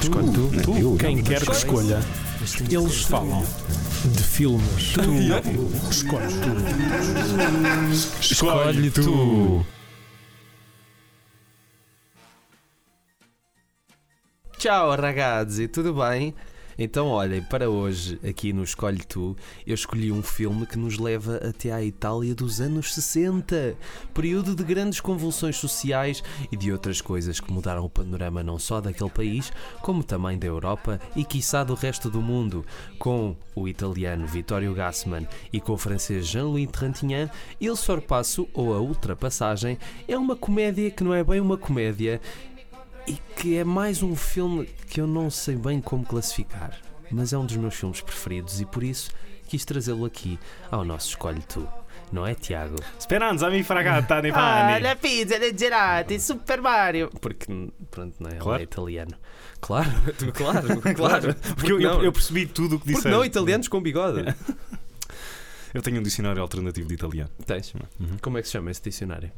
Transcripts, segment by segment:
Escolhe tu. Tu, Eu, quem não, quer que escolha, eles falam de filmes. Tu escolhes tu. Escolhe tu. Ciao ragazzi, tudo bem? Então, olhem, para hoje, aqui no Escolhe Tu, eu escolhi um filme que nos leva até à Itália dos anos 60, período de grandes convulsões sociais e de outras coisas que mudaram o panorama não só daquele país, como também da Europa e, quiçá, do resto do mundo. Com o italiano Vittorio Gassman e com o francês Jean-Louis Trintignant, Il Sorpasso, ou A Ultrapassagem, é uma comédia que não é bem uma comédia e que é mais um filme que eu não sei bem como classificar, mas é um dos meus filmes preferidos e por isso quis trazê-lo aqui ao nosso Escolhe Tu. Não é, Tiago? Speranza mi fragata nei Ah, panni. la pizza de gelati, Super Mario! Porque, pronto, não é? Ele Claro. é italiano. Claro, claro, claro. Porque eu, eu- eu percebi tudo o que Porque disseste. não italianos com bigode? Eu tenho um dicionário alternativo de italiano. Tens. Uhum. Como é que se chama esse dicionário?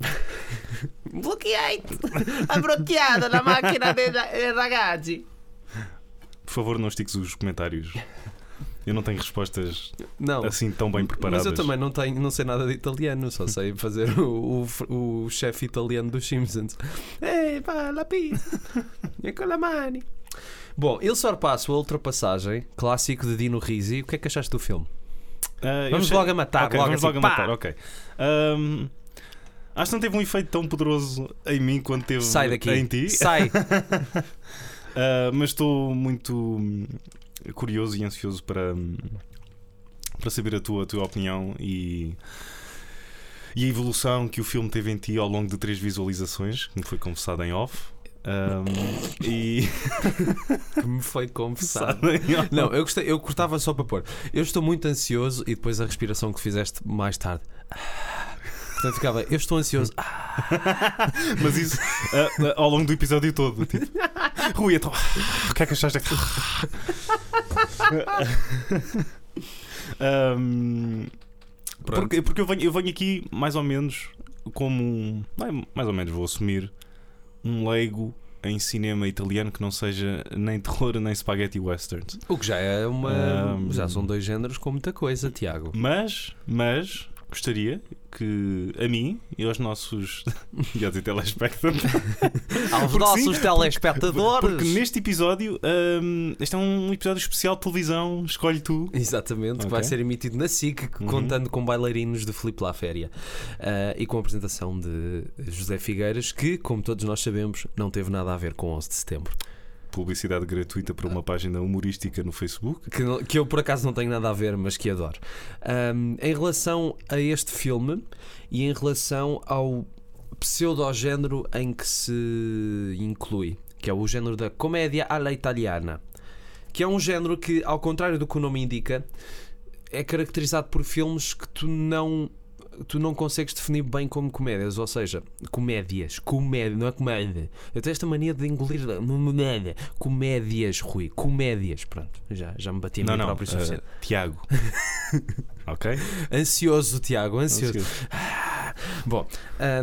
Bloqueei-te! Bloqueado la macchina dei ragazzi! Por favor, não estiques os comentários. Eu não tenho respostas Não. assim tão bem preparadas. Mas eu também não, tenho, não sei nada de italiano, só sei fazer o, o, o chefe italiano dos Simpsons. Ei, pá, la pizza, e com la mani. Bom, Il Sorpasso, a ultrapassagem, clássico de Dino Risi. O que é que achaste do filme? Eu Vamos achei- logo a matar, Ok, logo vamos assim, logo a pá! matar, ok. Ahm, acho que não teve um efeito tão poderoso em mim quanto teve Sai daqui, em ti. sai. Ah, mas estou muito hum, curioso e ansioso para, hum, para saber a tua, a tua opinião e, e a evolução que o filme teve em ti ao longo de três visualizações, que me foi confessado em off. Ahm, e que me foi confessado. confessado em off. Não, eu, gostei, eu cortava só para pôr. Eu estou muito ansioso e depois a respiração que fizeste mais tarde. Portanto, ficava, eu estou ansioso. Ah, Mas isso ah, ah, ao longo do episódio todo. Tipo, Rui, então, o que é que achaste? Ahm, Pronto. porque porque eu, venho, eu venho aqui mais ou menos como um. vai- Mais ou menos vou assumir um leigo em cinema italiano que não seja nem terror nem spaghetti westerns. O que já é uma. Ahm. Já são dois géneros com muita coisa, Tiago. Mas, mas gostaria que a mim e aos nossos ia dizer telespectadores Aos Porque nossos sim, telespectadores. Porque neste episódio, hum, este é um episódio especial de televisão, escolhe tu. Exatamente, que vai ser emitido na SIC, Uhum. contando com bailarinos de Filipe La Féria Ah, e com a apresentação de José Figueiras, que, como todos nós sabemos, não teve nada a ver com 11 de setembro. Publicidade gratuita para uma página humorística no Facebook. que, que eu por acaso não tenho nada a ver, mas que adoro. Ahm, em relação a este filme e em relação ao pseudogénero em que se inclui, que é o género da comédia alla italiana, que é um género que, ao contrário do que o nome indica, é caracterizado por filmes que tu não tu não consegues definir bem como comédias, ou seja, comédias, comédia, não é comédia. Eu tenho esta mania de engolir comédia, comédias, Rui, comédias, pronto, já, já me bati a não, mim não, próprio o suficiente. eh, Tiago. ok? Ansioso, Tiago, ansioso. Bom,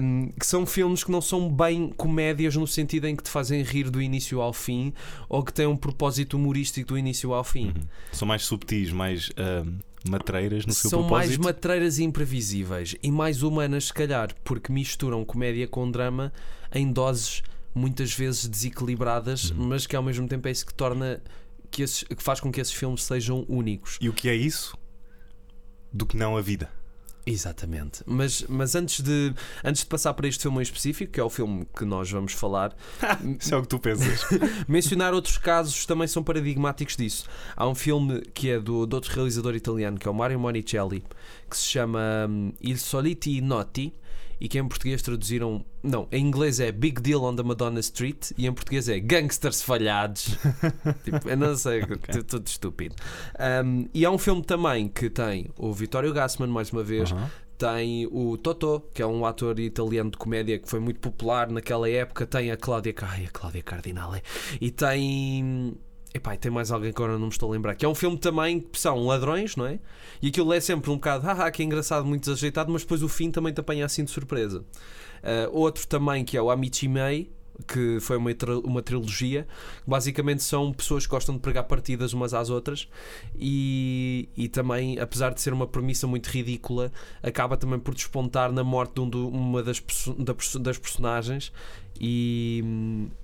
hum, que são filmes que não são bem comédias no sentido em que te fazem rir do início ao fim ou que têm um propósito humorístico do início ao fim. Uhum. São mais subtis, mais hum, matreiras no seu São mais propósito. matreiras e imprevisíveis e mais humanas, se calhar, porque misturam comédia com drama em doses muitas vezes desequilibradas, Uhum. mas que ao mesmo tempo é isso que torna que, esses, que faz com que esses filmes sejam únicos. E o que é isso? Do que não a vida. Exatamente. Mas, mas antes, de, antes de passar para este filme em específico, que é o filme que nós vamos falar, Isso é o que tu pensas. mencionar outros casos também são paradigmáticos disso. Há um filme que é do, de outro realizador italiano, que é o Mario Monicelli, que se chama hum, Il Soliti Noti. E que em português traduziram. Não, em inglês é Big Deal on the Madonna Street e em português é Gangsters Falhados. tipo, eu não sei, tu- tudo estúpido. Um, e há um filme também que tem o Vittorio Gassman, mais uma vez, Aham. tem o Totò, que é um ator italiano de comédia que foi muito popular naquela época. Tem a Cláudia, ai, a Cláudia Cardinale. E tem. Epá, e tem mais alguém que agora não me estou a lembrar. Que é um filme também que são ladrões, não é? E aquilo é sempre um bocado, haha, que engraçado, muito desajeitado, mas depois o fim também te apanha assim de surpresa. Ah, outro também que é o Amici Mei, que foi uma, uma trilogia. Basicamente são pessoas que gostam de pregar partidas umas às outras e, e também, apesar de ser uma premissa muito ridícula, acaba também por despontar na morte de um uma das, da das personagens. E,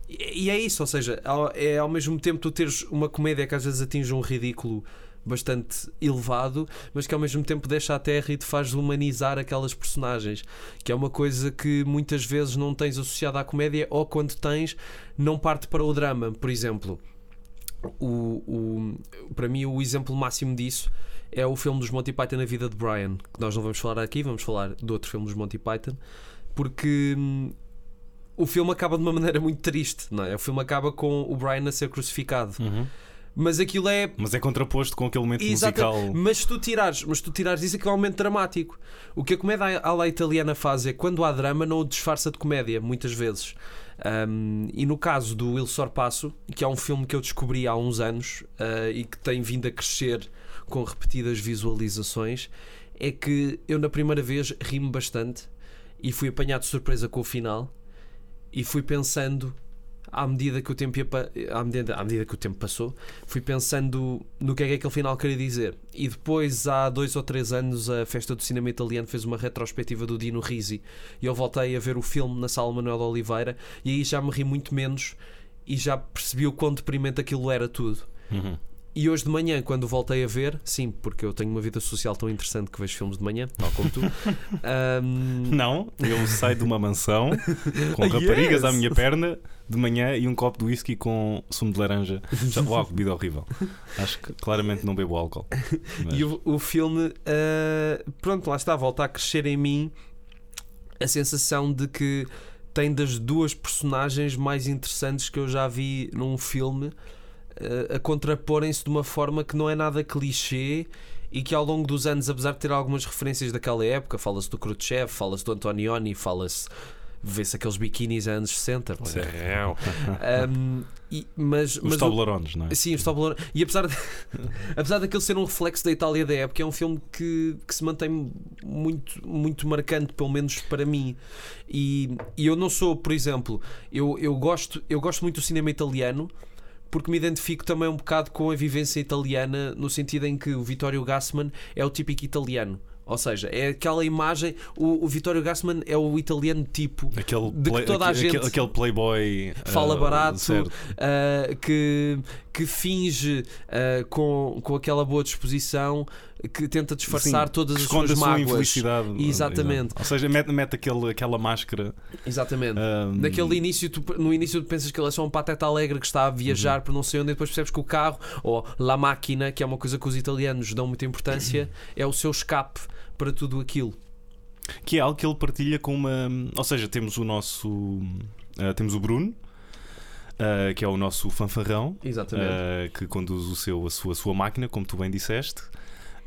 e é isso, ou seja, é ao mesmo tempo tu teres uma comédia que às vezes atinge um ridículo bastante elevado, mas que ao mesmo tempo deixa a terra e te faz humanizar aquelas personagens, que é uma coisa que muitas vezes não tens associada à comédia ou quando tens, não parte para o drama. Por exemplo, o, o, para mim o exemplo máximo disso é o filme dos Monty Python na vida de Brian, que nós não vamos falar aqui, vamos falar do outro filme dos Monty Python, porque hum, o filme acaba de uma maneira muito triste, não é? O filme acaba com o Brian a ser crucificado. Mas aquilo é Mas é contraposto com aquele momento Exato. musical. Mas se tu tirares, mas tu tirares isso, aquilo é um momento dramático. O que a comédia à la italiana faz é quando há drama, não o disfarça de comédia, muitas vezes. Um, e no caso do Il Sorpasso, que é um filme que eu descobri há uns anos uh, e que tem vindo a crescer com repetidas visualizações, é que eu na primeira vez ri-me bastante e fui apanhado de surpresa com o final e fui pensando à medida que o tempo ia à medida, à medida que o tempo passou fui pensando no que é que aquele final queria dizer. E depois, há dois ou três anos, a Festa do Cinema Italiano fez uma retrospectiva do Dino Risi e eu voltei a ver o filme na sala Manuel de Oliveira e aí já me ri muito menos e já percebi o quão deprimente aquilo era tudo. Uhum. E hoje de manhã, quando voltei a ver, sim, porque eu tenho uma vida social tão interessante que vejo filmes de manhã, tal como tu. ahm, Não, eu saio de uma mansão com Yes! raparigas à minha perna de manhã e um copo de whisky com sumo de laranja. Já, uau, bebida horrível. Acho que claramente não bebo álcool. Mas- E o, o filme, ah, pronto, lá está, volta a crescer em mim a sensação de que tem das duas personagens mais interessantes que eu já vi num filme a contraporem-se de uma forma que não é nada clichê e que ao longo dos anos, apesar de ter algumas referências daquela época, fala-se do Khrushchev, fala-se do Antonioni, fala-se. Vê-se aqueles biquínis anos 60. não é? Serrão. Um, e- mas, Os mas o- Toblerones, não é? Sim, os Toblerone. E apesar, de, apesar daquele ser um reflexo da Itália da época, é um filme que, que se mantém muito, muito marcante, pelo menos para mim. E, e eu não sou, por exemplo, eu, eu, gosto, eu gosto muito do cinema italiano porque me identifico também um bocado com a vivência italiana, no sentido em que o Vittorio Gassman é o típico italiano. Ou seja, é aquela imagem. O, o Vittorio Gassman é o italiano tipo Aquele, de que toda a aquele, gente aquele playboy fala ah, barato, uh, que, que finge uh, com, com aquela boa disposição, que tenta disfarçar Sim, todas as suas mágoas. infelicidade. Exatamente. Ou seja, mete, mete aquele, aquela máscara. Exatamente. ah, Naquele início, tu, no início tu pensas que ele é só um pateta alegre que está a Uhum. viajar por não sei onde, e depois percebes que o carro, ou la máquina, que é uma coisa que os italianos dão muita importância, é o seu escape para tudo aquilo. Que é algo que ele partilha com uma. Ou seja, temos o nosso. ah, temos o Bruno, ah, que é o nosso fanfarrão, ah, que conduz o seu, a, sua, a sua máquina, como tu bem disseste.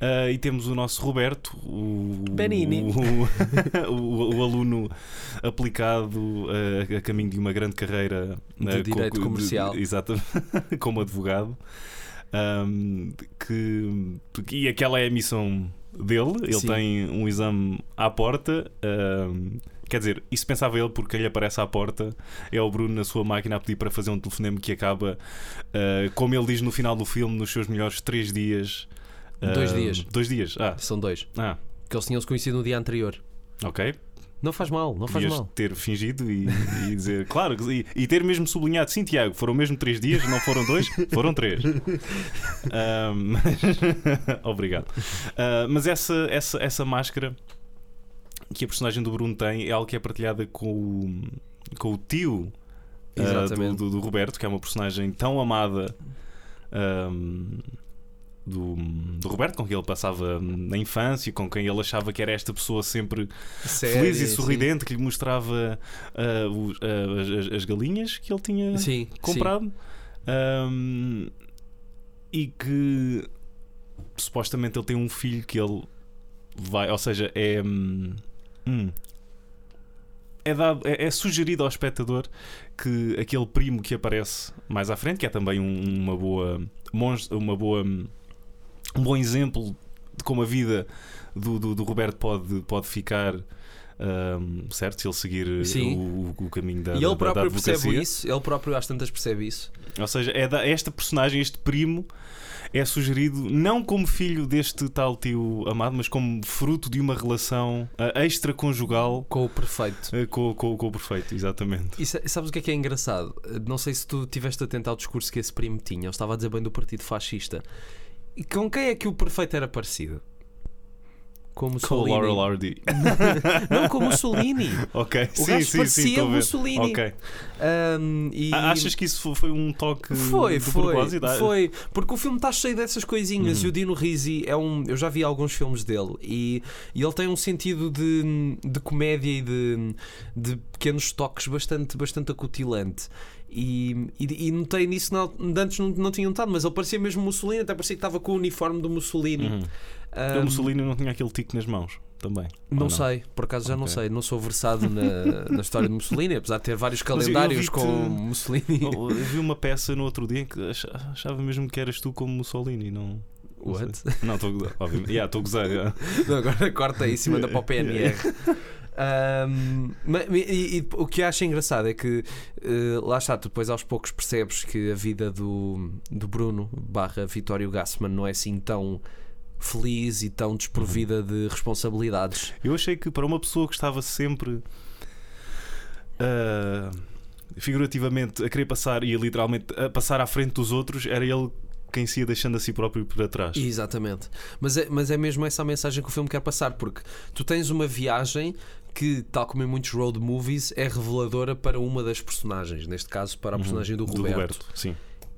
Ah, e temos o nosso Roberto, o, Benini. o, o- o aluno aplicado ah, a caminho de uma grande carreira De ah, direito comercial. exato, como advogado. Ahm, que, e aquela é a missão dele. Ele Sim. tem um exame à porta. ahm, quer dizer, isso pensava ele porque ele aparece à porta. É o Bruno na sua máquina a pedir para fazer um telefonema que acaba, ah, como ele diz no final do filme, nos seus melhores três dias. Dois Ah, dias. Dois dias. Ah, São dois. ah Que eles tinham se conhecido no dia anterior. ok. Não faz mal, não faz Podias mal. ter fingido e, e dizer, claro, e, e ter mesmo sublinhado, sim, Tiago, foram mesmo três dias, não foram dois, foram três. Ah, mas- Obrigado. Ah, mas essa, essa, essa máscara que a personagem do Bruno tem é algo que é partilhada com o, com o tio Exatamente. do, do, do Roberto, que é uma personagem tão amada. Do, do Roberto, com quem ele passava na infância, com quem ele achava que era esta pessoa sempre feliz e Sério, sorridente que lhe mostrava os- ah, as- as, as galinhas que ele tinha Sim, sim, comprado. Ahm, e que supostamente ele tem um filho que ele vai, ou seja, é hum, hum, é, dado, é, é sugerido ao espectador que aquele primo que aparece mais à frente, que é também um- uma boa monstro, uma boa um bom exemplo de como a vida do, do, do Roberto pode, pode ficar ahm, certo? Se ele seguir o, o caminho da, E da- ele da próprio percebe advocacia. isso, ele próprio às tantas percebe isso. Ou seja, é da, esta personagem, este primo, é sugerido não como filho deste tal tio amado, mas como fruto de uma relação ah, extraconjugal Com o perfeito. ah, com, com, com o perfeito, exatamente. E sa- sabes o que é que é engraçado? Não sei se tu tiveste atento ao discurso que esse primo tinha. Ele estava a dizer bem do partido fascista. E com quem é que o perfeito era parecido? Com Com o. Laurel Hardy. Não, com Mussolini. ok, O sim, sim, sim, parecia. Mussolini. Ok. Ahm, e... Achas que isso fo- foi um toque Foi, de foi, propósito? Ah, foi. Porque o filme está cheio dessas coisinhas. Uhum. E o Dino Risi é um. Eu já vi alguns filmes dele e, e ele tem um sentido de, de comédia e de, de pequenos toques bastante, bastante acutilante. E, e, e notei nisso, não, antes não, não tinha notado, mas ele parecia mesmo Mussolini, até parecia que estava com o uniforme do Mussolini. Uhum. Ahm, O Mussolini não tinha aquele tique nas mãos também. não, ou sei, por acaso já não sei, não sou versado na, na história de Mussolini, apesar de ter vários calendários com Mussolini. Eu vi uma peça no outro dia que ach- achava mesmo que eras tu como Mussolini, não. não. What? Não, estou a gozar, obviamente. Yeah, estou a gozar. yeah. Não, agora corta isso e manda para o PNR. Ahm, ma- e, e o que acho engraçado é que eh, lá está, tu depois aos poucos percebes que a vida do, do Bruno barra Vitório Gassman não é assim tão feliz e tão desprovida de responsabilidades. Eu achei que para uma pessoa que estava sempre ah, figurativamente a querer passar e literalmente a passar à frente dos outros, era ele quem se ia deixando a si próprio para trás. Exatamente. Mas é, mas é mesmo essa a mensagem que o filme quer passar, porque tu tens uma viagem que, tal como em muitos road movies, é reveladora para uma das personagens, neste caso para a Uhum. personagem do Roberto. sim.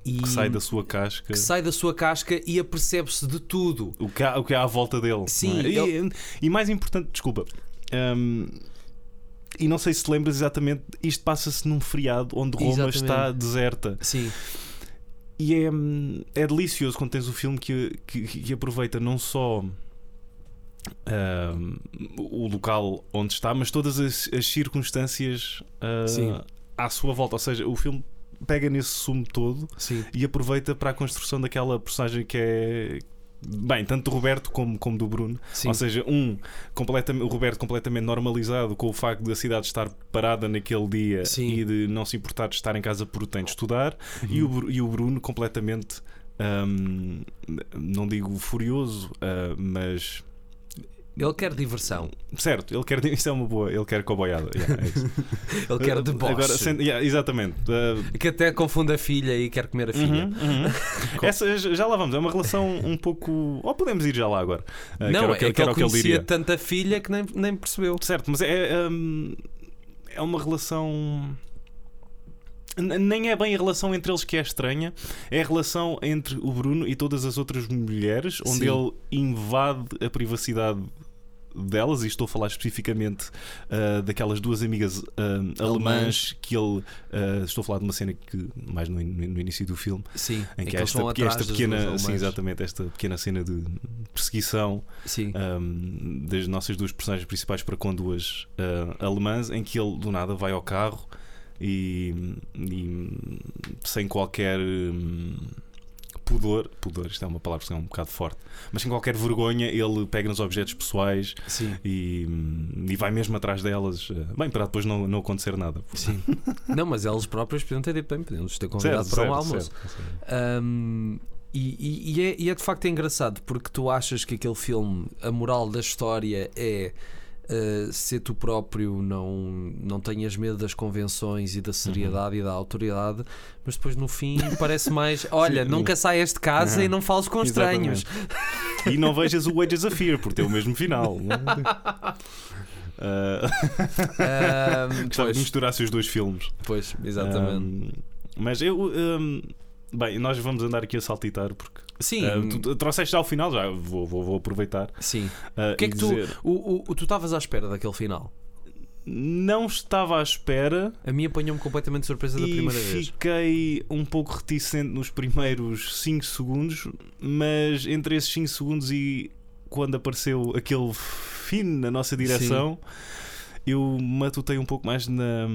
E Que sai da sua casca. que sai da sua casca e apercebe-se de tudo. O que, há, o que há à volta dele. Sim, não é? e, ele- e mais importante, desculpa. hum, e não sei se te lembras exatamente, isto passa-se num feriado onde Roma Exatamente. está deserta. Sim, E é, hum, é delicioso quando tens o filme que, que, que aproveita não só hum, o local onde está, mas todas as, as circunstâncias Sim. à sua volta. Ou seja, o filme pega nesse sumo todo sim. e aproveita para a construção daquela personagem que é. Bem, tanto do Roberto como, como do Bruno. sim. Ou seja, um, completamente, o Roberto completamente normalizado com o facto da cidade estar parada naquele dia Sim. e de não se importar de estar em casa porque tem de estudar, e, Uhum. o, Bru- e o Bruno completamente, hum, não digo furioso, ah, mas Ele quer diversão. certo, ele quer. Isso é uma boa, ele quer coboiada. Yeah, é. Ele quer deboche. Agora, sendo- yeah, exatamente. Ah, Que até confunde a filha e quer comer a filha. Uhum, uhum. Essa, já lá vamos, é uma relação um pouco. Ou podemos ir já lá agora. Que não, é que, que, ele o que ele conhecia tanta filha que nem, nem percebeu. Certo, mas é, é, é uma relação. Nem é bem a relação entre eles que é estranha, é a relação entre o Bruno e todas as outras mulheres, onde Sim. ele invade a privacidade delas, e estou a falar especificamente ah, daquelas duas amigas ah, alemãs que ele. ah, estou a falar de uma cena que, mais no, no início do filme, Sim, em que eles esta, que esta pequena, sim, exatamente, esta pequena cena de perseguição Sim. um, das nossas duas personagens principais para com duas uh, alemãs, em que ele do nada vai ao carro e, e, sem qualquer um, pudor, pudor, isto é uma palavra que é um bocado forte, mas sem qualquer vergonha, ele pega nos objetos pessoais Sim. e, e vai mesmo atrás delas, uh, bem, para depois não, não acontecer nada. Sim. Não, mas elas próprias podiam ter dito bem, podiam ter convidado Certo, para um certo, almoço. certo, certo. Um, e, e- e é, e é de facto engraçado porque tu achas que aquele filme, a moral da história é uh, ser tu próprio, não, não tenhas medo das convenções e da seriedade e da autoridade, mas depois no fim parece mais: olha, Sim. nunca saias de casa Uhum. e não fales com estranhos. E não vejas o Wages of Fear, porque tem o mesmo final. Uh, Um, gostava misturar os dois filmes. pois, exatamente. Um, mas eu. um, bem, nós vamos andar aqui a saltitar porque. Sim, uh, tu, tu trouxeste já ao final, já vou, vou, vou aproveitar. sim. uh, O que é que tu, dizer, o, o, o- tu estavas à espera daquele final? Não estava à espera A mim apanhou-me completamente de surpresa da primeira vez. fiquei um pouco reticente nos primeiros 5 segundos, mas entre esses 5 segundos e quando apareceu aquele fim na nossa direção, eu matutei um pouco mais na.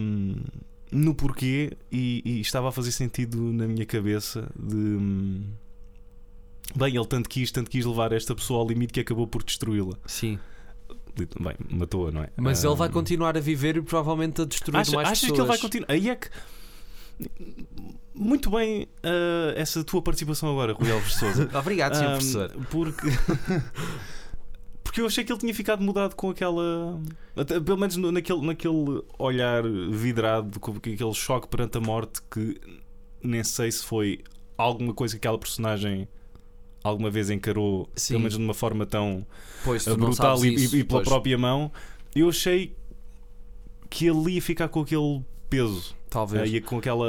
No porquê e, e estava a fazer sentido na minha cabeça de hum, bem, ele tanto quis, tanto quis levar esta pessoa ao limite que acabou por destruí-la. Sim. Bem, matou-a, não é? Mas ele vai Um, continuar a viver e provavelmente a destruir Acha- mais achas pessoas. que ele vai continuar? Aí é que. Muito bem ah, essa tua participação agora, Rui Alves Souza. Obrigado, senhor Ahm, professor. Porque. Porque eu achei que ele tinha ficado mudado com aquela. até- pelo menos no- naquele, naquele olhar vidrado, com aquele choque perante a morte que nem sei se foi alguma coisa que aquela personagem alguma vez encarou, Sim. pelo menos de uma forma tão Pois não brutal e, isso, e pela pois. própria mão. Eu achei que ele ia ficar com aquele peso, Talvez. ah, ia com aquela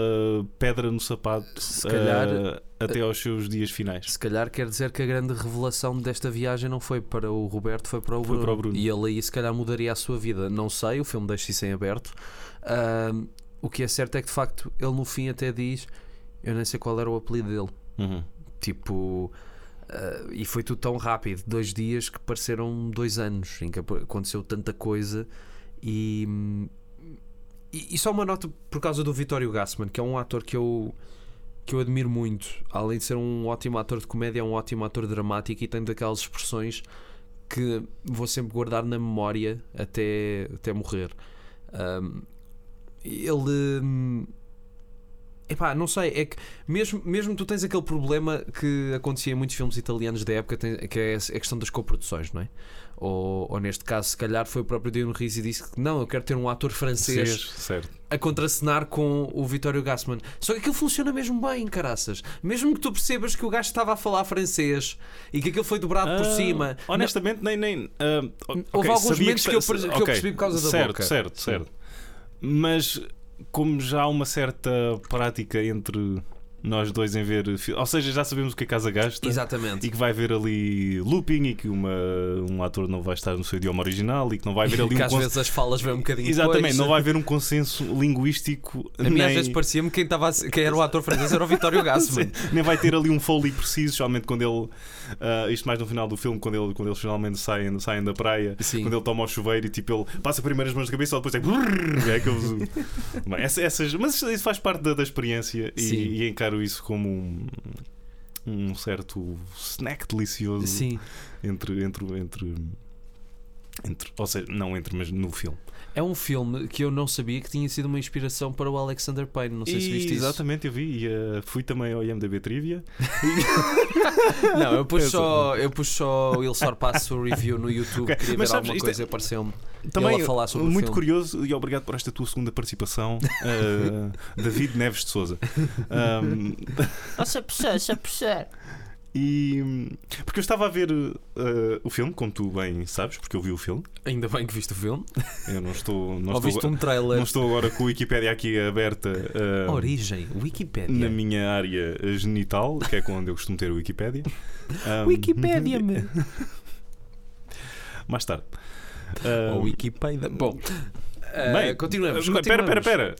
pedra no sapato Se calhar, ah, até aos seus dias finais. se calhar quer dizer que a grande revelação desta viagem não foi para o Roberto, foi para o, Foi Bruno. para o Bruno. E ele aí se calhar mudaria a sua vida. Não sei, o filme deixa isso em aberto. Ahm, o que é certo é que de facto ele no fim até diz: Eu nem sei qual era o apelido dele. Uhum. Tipo. Ah, e foi tudo tão rápido, dois dias que pareceram dois anos em que aconteceu tanta coisa e, e, e só uma nota por causa do Vittorio Gassman, que é um ator que eu que eu admiro muito, além de ser um ótimo ator de comédia, é um ótimo ator dramático e tem daquelas expressões que vou sempre guardar na memória até, até morrer. Ahm, ele. Epá, não sei, é que mesmo, mesmo tu tens aquele problema que acontecia em muitos filmes italianos da época, que é a questão das coproduções, não é? Ou, ou neste caso, se calhar foi o próprio Dino Risi e disse que não, eu quero ter um ator francês certo. a contracenar com o Vittorio Gassman. Só que aquilo funciona mesmo bem, caraças. Mesmo que tu percebas que o gajo estava a falar francês e que aquilo foi dobrado por Ah, cima. Honestamente, nem. nem ah, ok, Houve alguns momentos que eu sa- perce- que eu ok, percebi por causa da certo, boca. Certo, Sim. certo. Mas como já há uma certa prática entre nós dois em ver. Ou seja, já sabemos o que a casa gasta. Exatamente. E que vai haver ali looping e que uma, um ator não vai estar no seu idioma original e que não vai haver ali que um às cons- vezes as falas vêm um bocadinho Exatamente, depois. não vai haver um consenso linguístico. A mim nem... às vezes parecia-me que quem, a quem era o ator francês era o Vittorio Gassman. Nem vai ter ali um foley preciso, especialmente quando ele. ah, isto mais no final do filme, quando, ele, quando eles finalmente saem, saem da praia. Sim. Quando ele toma o chuveiro e tipo ele passa primeiro as mãos na cabeça, depois é. é aqueles- Bem, essa- essas, mas isso- faz parte da, da experiência e, e encaro isso como um, um certo snack delicioso Sim. entre, entre, entre, entre. Ou seja, não entre, mas no filme. É um filme que eu não sabia que tinha sido uma inspiração para o Alexander Payne. Não sei se E, viste isso. Exatamente, eu vi e ah, fui também ao IMDB Trivia. Não, eu pus só, eu pus só o Il Sorpasso review no YouTube. Ok, Queria mas ver sabes, alguma coisa é- e apareceu-me. Também Ele a falar sobre o muito curioso e obrigado por esta tua segunda participação, ah, David Neves de Souza. Ahm, Nossa, nossa, professor. E porque eu estava a ver ah, o filme, como tu bem sabes, porque eu vi o filme. Ainda bem que viste o filme. Eu não estou, não Ou estou, um trailer. não estou agora com a Wikipédia aqui aberta ah, Origem, Wikipedia. na minha área genital, que é onde eu costumo ter a Wikipédia. Ahm, Wikipédia-me. Mais tarde. Ah, Ou Wikipedia. Bom, eh, Bem, continuamos. Espera, espera, espera.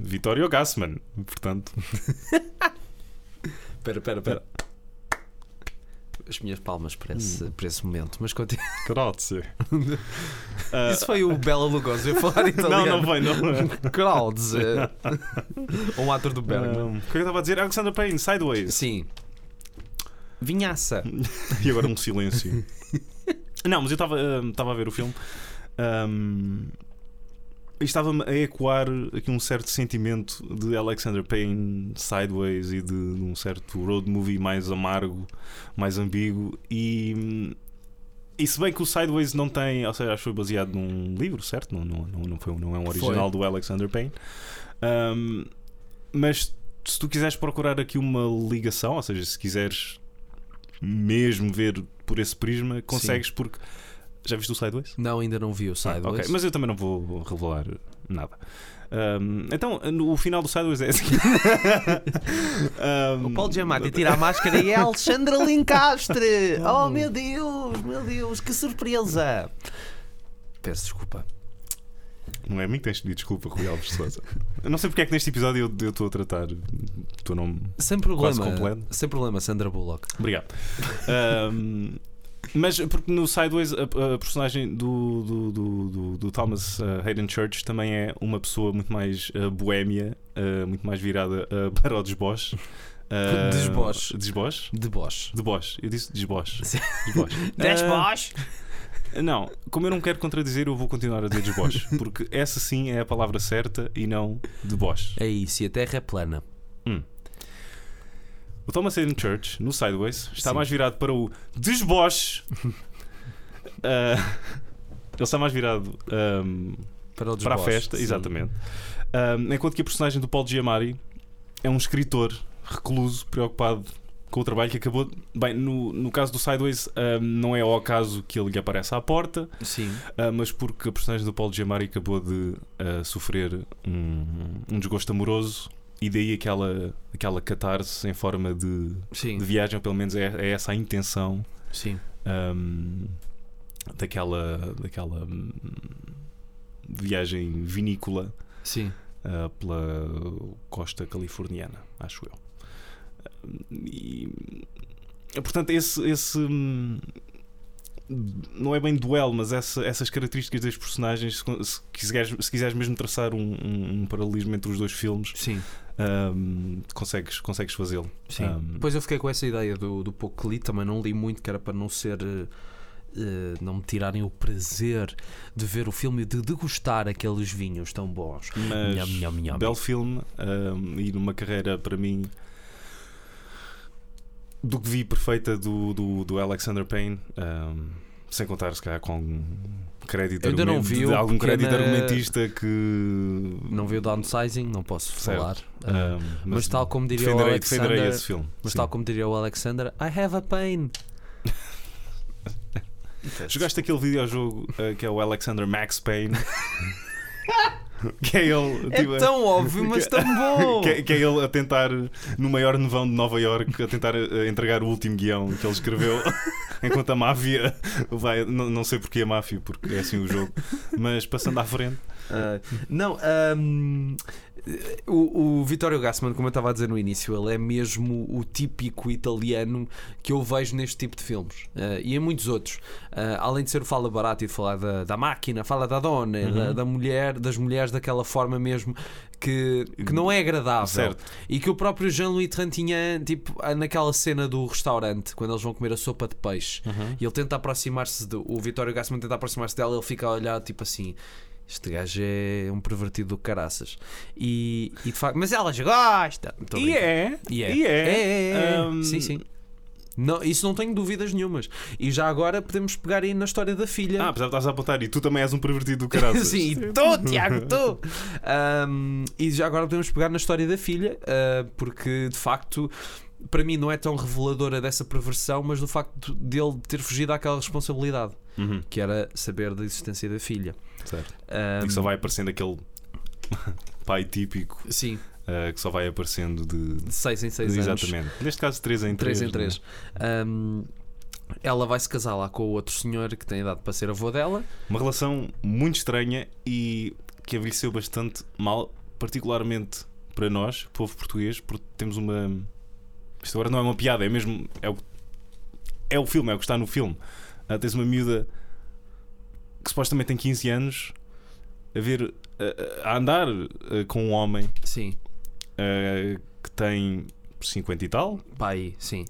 Vitório Gassman, portanto. Espera, espera, espera. As minhas palmas para esse, para esse momento, mas continua. Grazie. Isso foi o Bela Lugosi a falar não, italiano. não vem, não. Grazie. um ator do Bergman. Um, o que é que eu estava a dizer? Alexander Payne, Sideways. Sim. Vinhaça. E agora um silêncio. não, mas eu estava estava a ver o filme um, estava-me a ecoar aqui um certo sentimento de Alexander Payne, Sideways e de, de um certo road movie mais amargo, mais ambíguo. E, e se bem que o Sideways não tem, ou seja, acho que foi baseado num livro, certo? Não, não, não, foi, não é um original do Alexander Payne. Um, mas se tu quiseres procurar aqui uma ligação, ou seja, se quiseres mesmo ver por esse prisma, consegues porque. Já viste o Sideways? Não, ainda não vi o Ah, Sideways. ok, mas eu também não vou revelar nada. Um, então, no- o final do Sideways é assim. Um, O Paulo Giamatti tira a máscara e é Alexandra Lincastre. Oh meu Deus, meu Deus, que surpresa. Peço desculpa. Não é a mim que tens de pedir desculpa, Rui Alves. Eu não sei porque é que neste episódio eu- estou a tratar o teu nome. Sem Quase problema. completo. Sem problema, Sandra Bullock. Obrigado. Um, mas porque no Sideways a, a personagem do, do, do, do- do Thomas uh, Hayden Church também é uma pessoa muito mais uh, boémia, uh, muito mais virada uh, para o desboche. Uh, Desboche. Desboche? De Bosch. Deboche. Eu disse desboche. Desboche. Boss. Não, como eu não quero contradizer, eu vou continuar a dizer desboche. Porque essa sim é a palavra certa e não deboche. É isso, e a terra é plana. O Thomas Hayden Church, no Sideways, está Sim. mais virado para o desboche. Ah, ele está mais virado ahm, Para, o para a festa, sim. exatamente. Ahm, enquanto que a personagem do Paul Giamatti é um escritor recluso, preocupado com o trabalho que acabou. Bem, no, no caso do Sideways, ahm, não é ao acaso que ele lhe aparece à porta, Sim, ah, mas porque a personagem do Paul Giamatti acabou de ah, sofrer um, um desgosto amoroso e daí aquela, aquela catarse em forma de, de viagem, pelo menos é, é essa a intenção sim. ahm, daquela, daquela hum, viagem vinícola sim. ah, pela costa californiana, acho eu. E, portanto, esse, esse hum, não é bem duelo, mas essa- essas características das personagens, se, se quiseres, se quiseres mesmo traçar um, um- um paralelismo entre os dois filmes, Sim, hum, consegues, consegues fazê-lo. sim. Depois eu fiquei com essa ideia do, do pouco que li, também não li muito, que era para não ser. eh, não me tirarem o prazer de ver o filme e de degustar aqueles vinhos tão bons. Mas Nham, nham, nham. belo filme um, e numa carreira para mim do que vi perfeita do, do, do Alexander Payne, um, sem contar se calhar com algum crédito ainda não vi de algum crédito pequena- argumentista que Não vi o downsizing, não posso Certo. falar. Ah, um, mas, tal como diria o Alexander, defenderei esse filme. mas sim. tal como diria o Alexander, I have a pain. Jogaste aquele videojogo uh, que é o Alexander Max Payne? que é ele. É tipo, tão óbvio, mas tão bom. Que, é- que é ele a tentar, no maior nevão de Nova York, a tentar entregar o último guião que ele escreveu, enquanto a máfia vai. Não, não sei porque a máfia, porque é assim o jogo, mas passando à frente. Ah, não, ahm, o, o Vittorio Gassman, como eu estava a dizer no início, ele é mesmo o típico italiano que eu vejo neste tipo de filmes Ah, e em muitos outros. Ah, além de ser o fala barato e de falar da, da máquina, fala da dona, Uhum. da, da mulher, das mulheres daquela forma mesmo que, que não é agradável. Certo. E que o próprio Jean-Louis Trintignant, tipo, naquela cena do restaurante, quando eles vão comer a sopa de peixe, Uhum. e ele tenta aproximar-se, do, o Vittorio Gassman tenta aproximar-se dela, ele fica a olhar, tipo assim. Este gajo é um pervertido do caraças. E, e de facto, mas elas gostam. Tô E brincando. é. E é. E é. É, é, é. Ahm, Sim, sim. Não, isso não tenho dúvidas nenhumas. E já agora podemos pegar aí na história da filha. Ah, apesar de estás a apontar, e tu também és um pervertido do caralho. Sim, e tu, Tiago, tu! Um, e já agora podemos pegar na história da filha, uh, porque de facto, para mim, não é tão reveladora dessa perversão, mas do facto dele ter fugido àquela responsabilidade, Uhum, que era saber da existência da filha. certo. Um, E só vai aparecendo aquele pai típico Sim, uh, que só vai aparecendo de. de 6 em 6 anos. Exatamente. Neste caso, 3 em 3. 3 em 3. ela vai se casar lá com o outro senhor que tem idade para ser avô dela. Uma relação muito estranha e que envelheceu bastante mal, particularmente para nós, povo português, porque temos uma. Isto agora não é uma piada, é mesmo. É o, é o filme, é o que está no filme. Ah, tens uma miúda que supostamente tem 15 anos a ver. a, a andar ah, com um homem Sim, ah, que tem 50 e tal, pai, sim.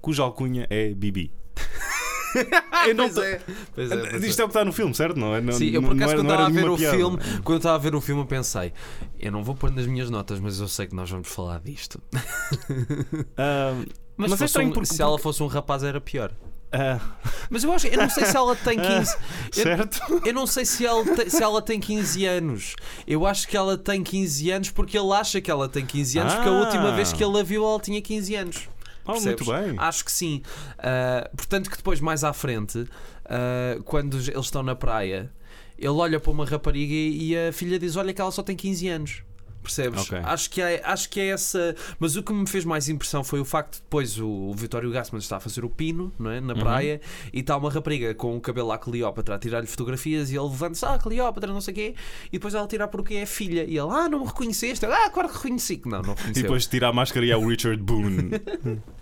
cuja alcunha é Bibi. Eu não Pois tô- é, pois é, pois Isto é o que está no filme, certo? Não, é? não, Sim, eu por acaso era- quando estava a ver o piada. filme, quando eu estava a ver o filme, eu pensei, eu não vou pôr nas minhas notas, mas eu sei que nós vamos falar disto. Ah, Mas, Mas se, é um- porque- se ela fosse um rapaz era pior. ah, Mas eu acho, eu não sei se ela tem 15. Eu, certo? eu não sei se ela, tem, se ela tem 15 anos. Eu acho que ela tem 15 anos porque ele acha que ela tem 15 anos, porque a Ah. última vez que ele a viu ela tinha 15 anos. Ah, muito bem. Acho que sim. Ah, portanto, que depois, mais à frente, ah, quando eles estão na praia, ele olha para uma rapariga e a filha diz: Olha, que ela só tem 15 anos. Percebes? Ok. Acho, que é, acho que é essa. Mas o que me fez mais impressão foi o facto de depois o, o Vitório Gassman está a fazer o pino não é? na Uhum. praia e está uma rapariga com o cabelo à Cleópatra a tirar-lhe fotografias e ele levanta-se: Ah, Cleópatra, não sei o quê. E depois ela tira porque é a filha. E ele: Ah, não me reconheceste? Ah, claro que reconheci. Não, não E reconheceu. depois tira a máscara e é o Richard Boone.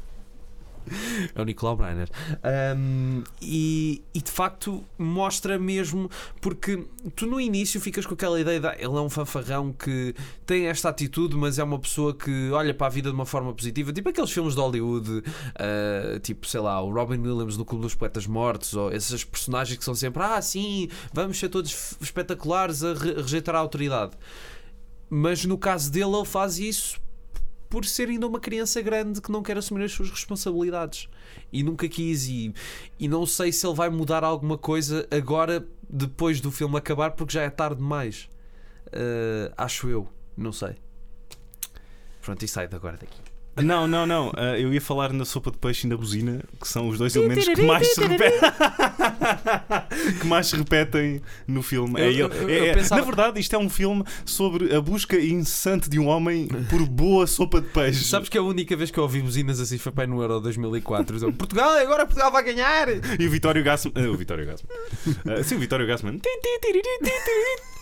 É o Nicolau Breiner. Um, e, e de facto mostra mesmo, porque tu no início ficas com aquela ideia de ah, ele é um fanfarrão que tem esta atitude, mas é uma pessoa que olha para a vida de uma forma positiva, tipo aqueles filmes de Hollywood, uh, tipo sei lá, o Robin Williams no Clube dos Poetas Mortos, ou esses personagens que são sempre ah, sim, vamos ser todos espetaculares a re rejeitar a autoridade. Mas no caso dele, ele faz isso por ser ainda uma criança grande que não quer assumir as suas responsabilidades. E nunca quis e, e não sei se ele vai mudar alguma coisa agora depois do filme acabar porque já é tarde demais. Uh, acho eu, não sei. Pronto e sai agora daqui não, não, não. Uh, eu ia falar na sopa de peixe e na buzina, que são os dois elementos que mais se repetem, que mais se repetem no filme. É Eu- ele- eu- é- eu é- pensava- Na verdade, isto é um filme sobre a busca incessante de um homem por boa sopa de peixe. sabes que a única vez que eu ouvi buzinas assim foi para no Euro 2004 Eu, Portugal, agora Portugal vai ganhar E o Vitório Gassman. ah, o Vitório Gassman. Ah, sim, o Vitório Gassman.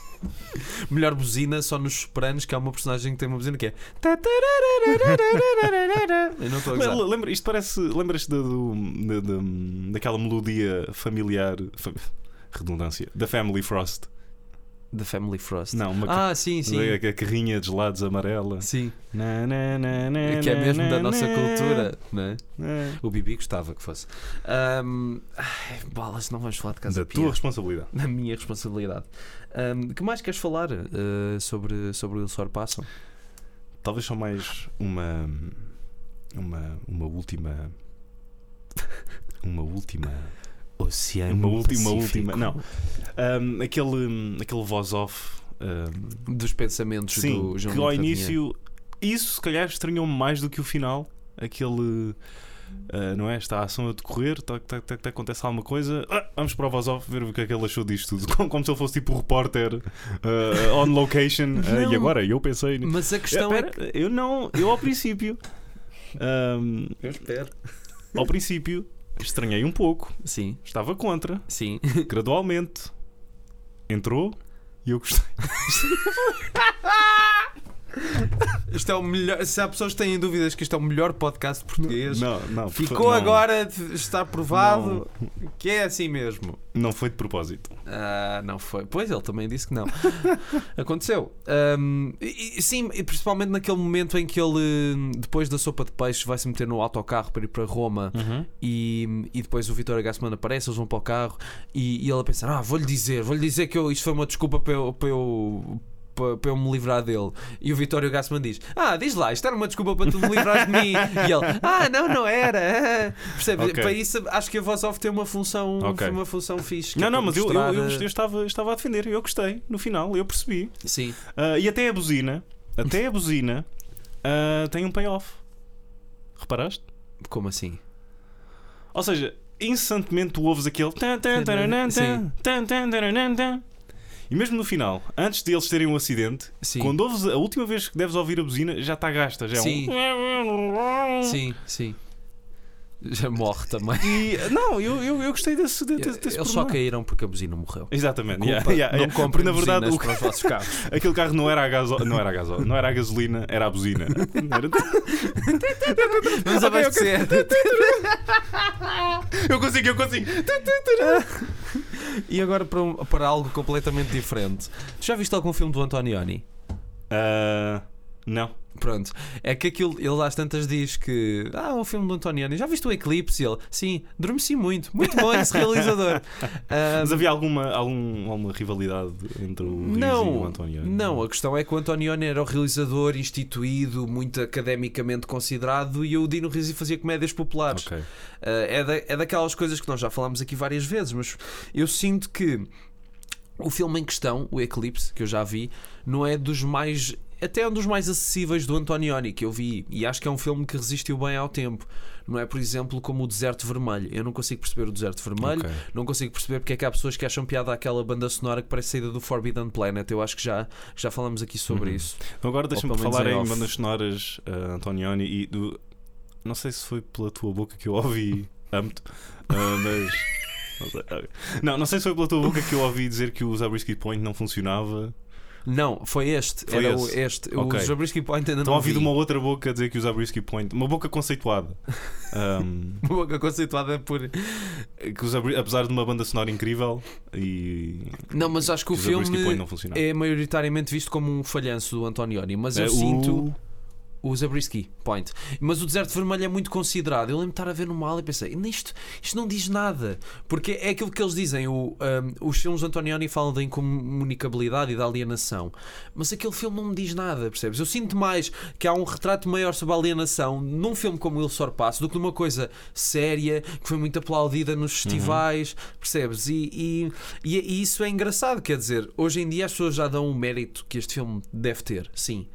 melhor buzina só nos Sopranos que há uma personagem que tem uma buzina que é eu não estou a gozar Lembra, isto parece. Lembras-te da- do- da- da- daquela melodia familiar. fa- redundância. Da Family Frost. The Family Frost Não, uma ah sim, sim A, a carrinha de gelados amarela. Sim, Na, na, na, na, que é mesmo da nossa cultura, não é? É. O Bibi gostava que fosse. Ahm, ai, bolas, não vamos falar de Casa Da Pia. tua responsabilidade. Da minha responsabilidade. Ahm, que mais queres falar ah, sobre, sobre o Il Sor Passam? Talvez só mais uma. Uma, uma última. Uma última. Oceano Uma última, última. Não. Um, aquele, aquele voz-off. um, Dos pensamentos sim, do João que ao início. Isso se calhar estranhou mais do que o final. Aquele. uh, não é? Está a ação a decorrer, tac, tac, tac, tac, acontece alguma coisa. Ah, vamos para o voz-off ver o que é que ele achou disto tudo. Como, como se ele fosse tipo repórter uh, on location. Uh, e agora eu pensei. Mas a questão Eh, é pera, Eu não. Eu ao princípio. um, Eu espero. ao princípio estranhei um pouco. Sim, Estava contra. sim. Gradualmente entrou e eu gostei. Isto é o melhor. Se há pessoas que têm dúvidas que isto é o melhor podcast português, Não, não. ficou não. agora, de- está provado que é assim mesmo. Não foi de propósito. Ah, não foi. Pois ele também disse que não. Aconteceu. Ahm, e- sim, e principalmente naquele momento em que ele, depois da sopa de peixe, vai se meter no autocarro para ir para Roma e, e depois o Vitor Gassman aparece, eles vão para o carro e, e ele a pensar: Ah, vou-lhe dizer, vou-lhe dizer que eu, isto foi uma desculpa para eu. Para eu para, para eu me livrar dele. E o Vitório Gassman diz: Ah, diz lá, isto era uma desculpa para tu me livrares de mim. E ele: Ah, não, não era. Percebe? Ok. Para isso, acho que a voz off tem uma função, Ok. uma função fixe. Não, é não, mas eu, eu, eu, eh, eu estava, estava a defender. Eu gostei. No final, eu percebi. Sim. Ah, e até a buzina. Até a buzina ah, tem um payoff. Reparaste? Como assim? Ou seja, incessantemente tu ouves aquele. E mesmo no final, antes de eles terem um acidente, Sim. quando ouves a última vez que deves ouvir a buzina, já está gasta. Já é Sim. um. Sim, sim. Já morre também. E, não, eu, eu, eu gostei desse, desse, desse Eles só pormenor. caíram porque a buzina morreu. Exatamente. Culpa, yeah, yeah, não comprem na verdade o, para os vossos carros. aquele carro não era a gaso, não era a gaso, não era a gasolina, era a buzina. Era- Vamos abastecer. Eu consigo, eu consigo. E agora para, para algo completamente diferente. Tu já viste algum filme do Antonioni? Ah, não. Pronto. É que aquilo, ele às tantas diz que. Ah, um filme do Antonioni. Já viste o Eclipse? E ele, sim, adormeci muito. Muito bom esse realizador. Ah, Mas havia alguma, algum, alguma rivalidade entre o Riz e o Não, António? não, a questão é que o Antonioni era o realizador instituído, muito academicamente considerado, e o Dino Risi fazia comédias populares. Ok. Uh, é, da- é daquelas coisas que nós já falámos aqui várias vezes, mas eu sinto que o filme em questão, o Eclipse, que eu já vi, não é dos mais. Até é um dos mais acessíveis do Antonioni que eu vi, e acho que é um filme que resistiu bem ao tempo. Não é, por exemplo, como o Deserto Vermelho. Eu não consigo perceber o Deserto Vermelho, Ok. não consigo perceber porque é que há pessoas que acham piada àquela banda sonora que parece saída do Forbidden Planet. Eu acho que já, já falamos aqui sobre Uhum. isso. Então Agora deixa-me falar em bandas sonoras, uh, Antonioni, e do. Não sei se foi pela tua boca que eu ouvi. Amo-te. Ah, mas. Não, não sei se foi pela tua boca que eu ouvi dizer que o Zabriskie Point não funcionava. Não, foi este. Foi era o- esse. este. Ok. O Zabriskie Point ainda Estão a não vi. de uma outra boca a dizer que o Zabriskie Point. Uma boca conceituada. Um, Uma boca conceituada por. que o Zabri- apesar de uma banda sonora incrível e. Não, mas acho que o que Zabriskie Point filme é maioritariamente visto como um falhanço do Antonioni, mas eu É, sinto. o- O Zabriskie Point. Mas o deserto vermelho é muito considerado. Eu lembro de estar a ver no mal e pensei, isto, isto não diz nada. Porque é aquilo que eles dizem. O, um, os filmes de Antonioni falam da incomunicabilidade e da alienação. Mas aquele filme não me diz nada, percebes? Eu sinto mais que há um retrato maior sobre a alienação num filme como Il Sorpasso do que numa coisa séria que foi muito aplaudida nos festivais, percebes? E, e, e, e isso é engraçado. Quer dizer, hoje em dia as pessoas já dão o mérito que este filme deve ter, sim.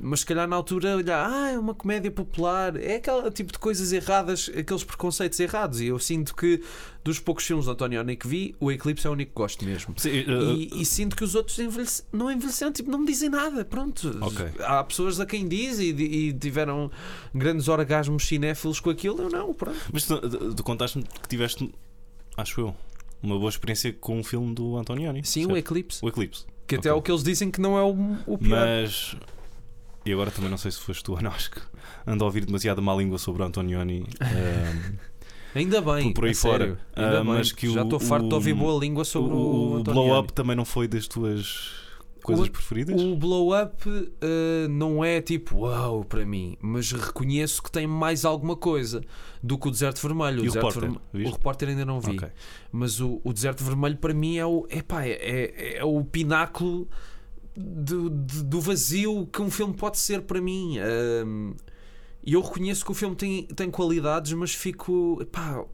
Mas se calhar na altura olhar, ah, é uma comédia popular, é aquele tipo de coisas erradas, aqueles preconceitos errados. E eu sinto que dos poucos filmes de Antonioni que vi, o Eclipse é o único que gosto mesmo. Sim, uh, E, e sinto que os outros envelhece- não envelheceram, tipo, não me dizem nada. Pronto, Ok. há pessoas a quem diz e, e tiveram grandes orgasmos cinéfilos com aquilo. Eu não, pronto. Mas tu, tu- contaste-me que tiveste, acho eu, uma boa experiência com um filme do Antonioni. Sim, o certo? Eclipse, o Eclipse. que até é Ok. o que eles dizem que não é o, o pior. Mas. E agora também não sei se foste tu ou não, acho que ando a ouvir demasiada má língua sobre o Antonioni. um, Ainda bem, por- aí fora. Bem, mas que já o- estou farto de o- ouvir boa língua o sobre o, o Antonioni. Blow Up também não foi das tuas coisas O- preferidas? O blow up uh, não é tipo uau para mim, mas reconheço que tem mais alguma coisa do que o Deserto Vermelho. E o Deserto Repórter, o repórter ainda não vi, Ok. mas o, o Deserto Vermelho para mim é o, epá, é, é, é o pináculo do, do- vazio que um filme pode ser para mim. E eu reconheço que o filme tem, tem qualidades, mas fico. Epá,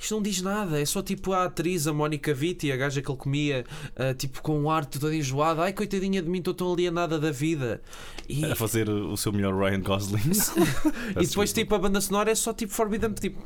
isto não diz nada, é só tipo a atriz, a Mónica Vitti, a gaja que ele comia, ah, tipo com um ar todo enjoado. Ai, coitadinha de mim, estou tão alienada da vida. E, A fazer o seu melhor Ryan Gosling. e depois, tipo, a banda sonora é só tipo Forbidden, tipo.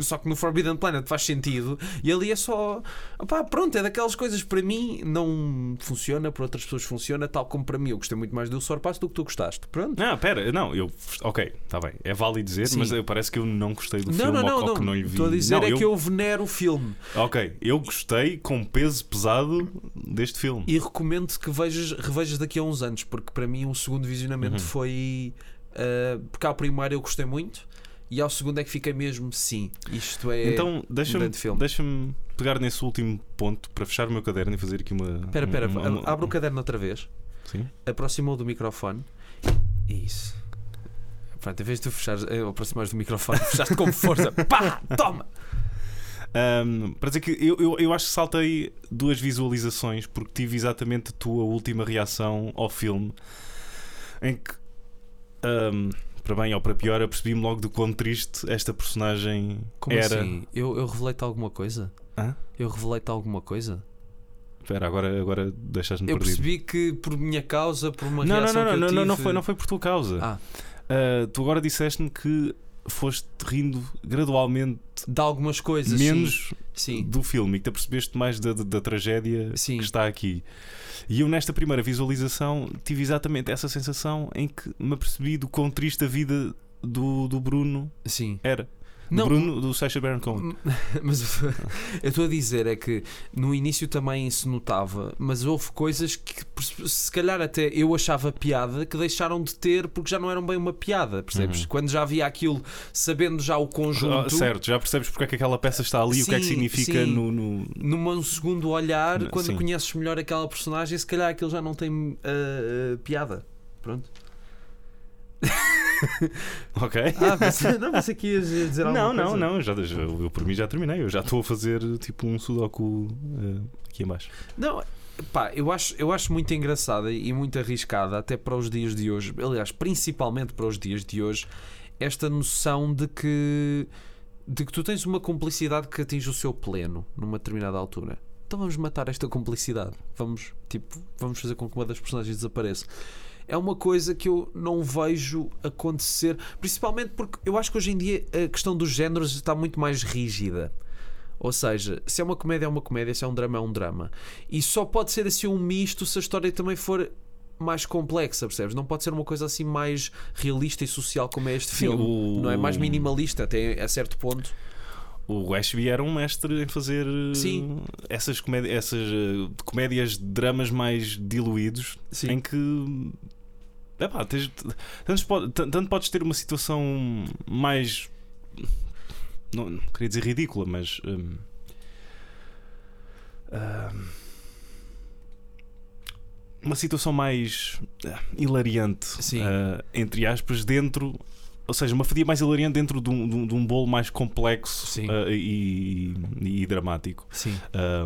Só que no Forbidden Planet faz sentido e ali é só. Opá, pronto, é daquelas coisas para mim não funciona, para outras pessoas funciona, tal como para mim. Eu gostei muito mais do Sorpasso do que tu gostaste. Pronto. Não, pera, não, eu. Ok, está bem. É válido dizer, Sim. mas eu- parece que eu não gostei do Não, filme não, não, ou, que não vi. Estou a dizer Não, é eu- que eu venero o filme Ok, eu gostei com peso pesado deste filme. e recomendo que vejas, revejas daqui a uns anos, porque para mim o segundo visionamento Uhum. foi. ah, porque ao primeiro eu gostei muito e ao segundo é que fiquei mesmo sim. Isto é. Então, deixa-me grande filme. deixa pegar nesse último ponto para fechar o meu caderno e fazer aqui uma. Espera, espera, uma- uma- abre o caderno outra vez. Sim. aproximou do microfone. Isso. Pronto, em vez de tu fechares, eh, aproximares do microfone, fechaste com força. Pá! Toma! Ahm, para dizer que eu, eu, eu acho que saltei duas visualizações porque tive exatamente a tua última reação ao filme em que, ahm, para bem ou para pior, eu percebi-me logo do quão triste esta personagem Como era. assim? Eu, eu revelei-te alguma coisa? Hã? Eu revelei-te alguma coisa? Espera, agora, agora deixaste-me Eu perdido. percebi que por minha causa, por uma Não, não, reação não, não, eu não, não, tive- foi, não foi por tua causa. Ah, Ah, tu agora disseste-me que foste rindo gradualmente de algumas coisas. menos Sim. sim. do filme e que te apercebeste mais da, da, da tragédia Sim. que está aqui. E eu, nesta primeira visualização, tive exatamente essa sensação em que me apercebi do quão triste a vida do, do Bruno Sim. era. Não, Bruno, do Sacha Baron Cohen. Mas eu estou a dizer é que no início também se notava, mas houve coisas que se calhar até eu achava piada que deixaram de ter porque já não eram bem uma piada, percebes? Uhum. Quando já havia aquilo, sabendo já o Ah, conjunto, certo, já percebes porque é que aquela peça está ali, o que é que Sim, significa sim. no, no- num segundo olhar, quando sim. conheces melhor aquela personagem, se calhar aquilo já não tem ah, ah, piada. Pronto. Ok? Ah, pensei, não, pensei que ias dizer alguma Não, não, coisa. não, já, já- eu por mim já terminei. Eu já estou a fazer tipo um sudoku eh, aqui em baixo. Não, pá, eu acho, eu acho muito engraçada e muito arriscada, até para os dias de hoje, aliás, principalmente para os dias de hoje, esta noção de que, de que tu tens uma cumplicidade que atinge o seu pleno numa determinada altura. Então vamos matar esta cumplicidade. Vamos, tipo, vamos fazer com que uma das personagens desapareça. É uma coisa que eu não vejo acontecer, principalmente porque eu acho que hoje em dia a questão dos géneros está muito mais rígida. Ou seja, se é uma comédia, é uma comédia, se é um drama, é um drama. E só pode ser assim um misto se a história também for mais complexa, percebes? Não pode ser uma coisa assim mais realista e social como é este Sim, filme. o- Não é mais minimalista até a certo ponto. o Ashby era um mestre em fazer eh, Sim. essas, comédias, essas eh, comédias dramas mais diluídos Sim. em que epá, tens- tanto, tanto podes ter uma situação mais não, não queria dizer ridícula, mas hum, hum, uma situação mais ah, hilariante, ah, entre aspas, dentro. Ou seja, uma fatia mais hilariante dentro de um, de um- de um bolo mais complexo ah, e, e dramático. Sim.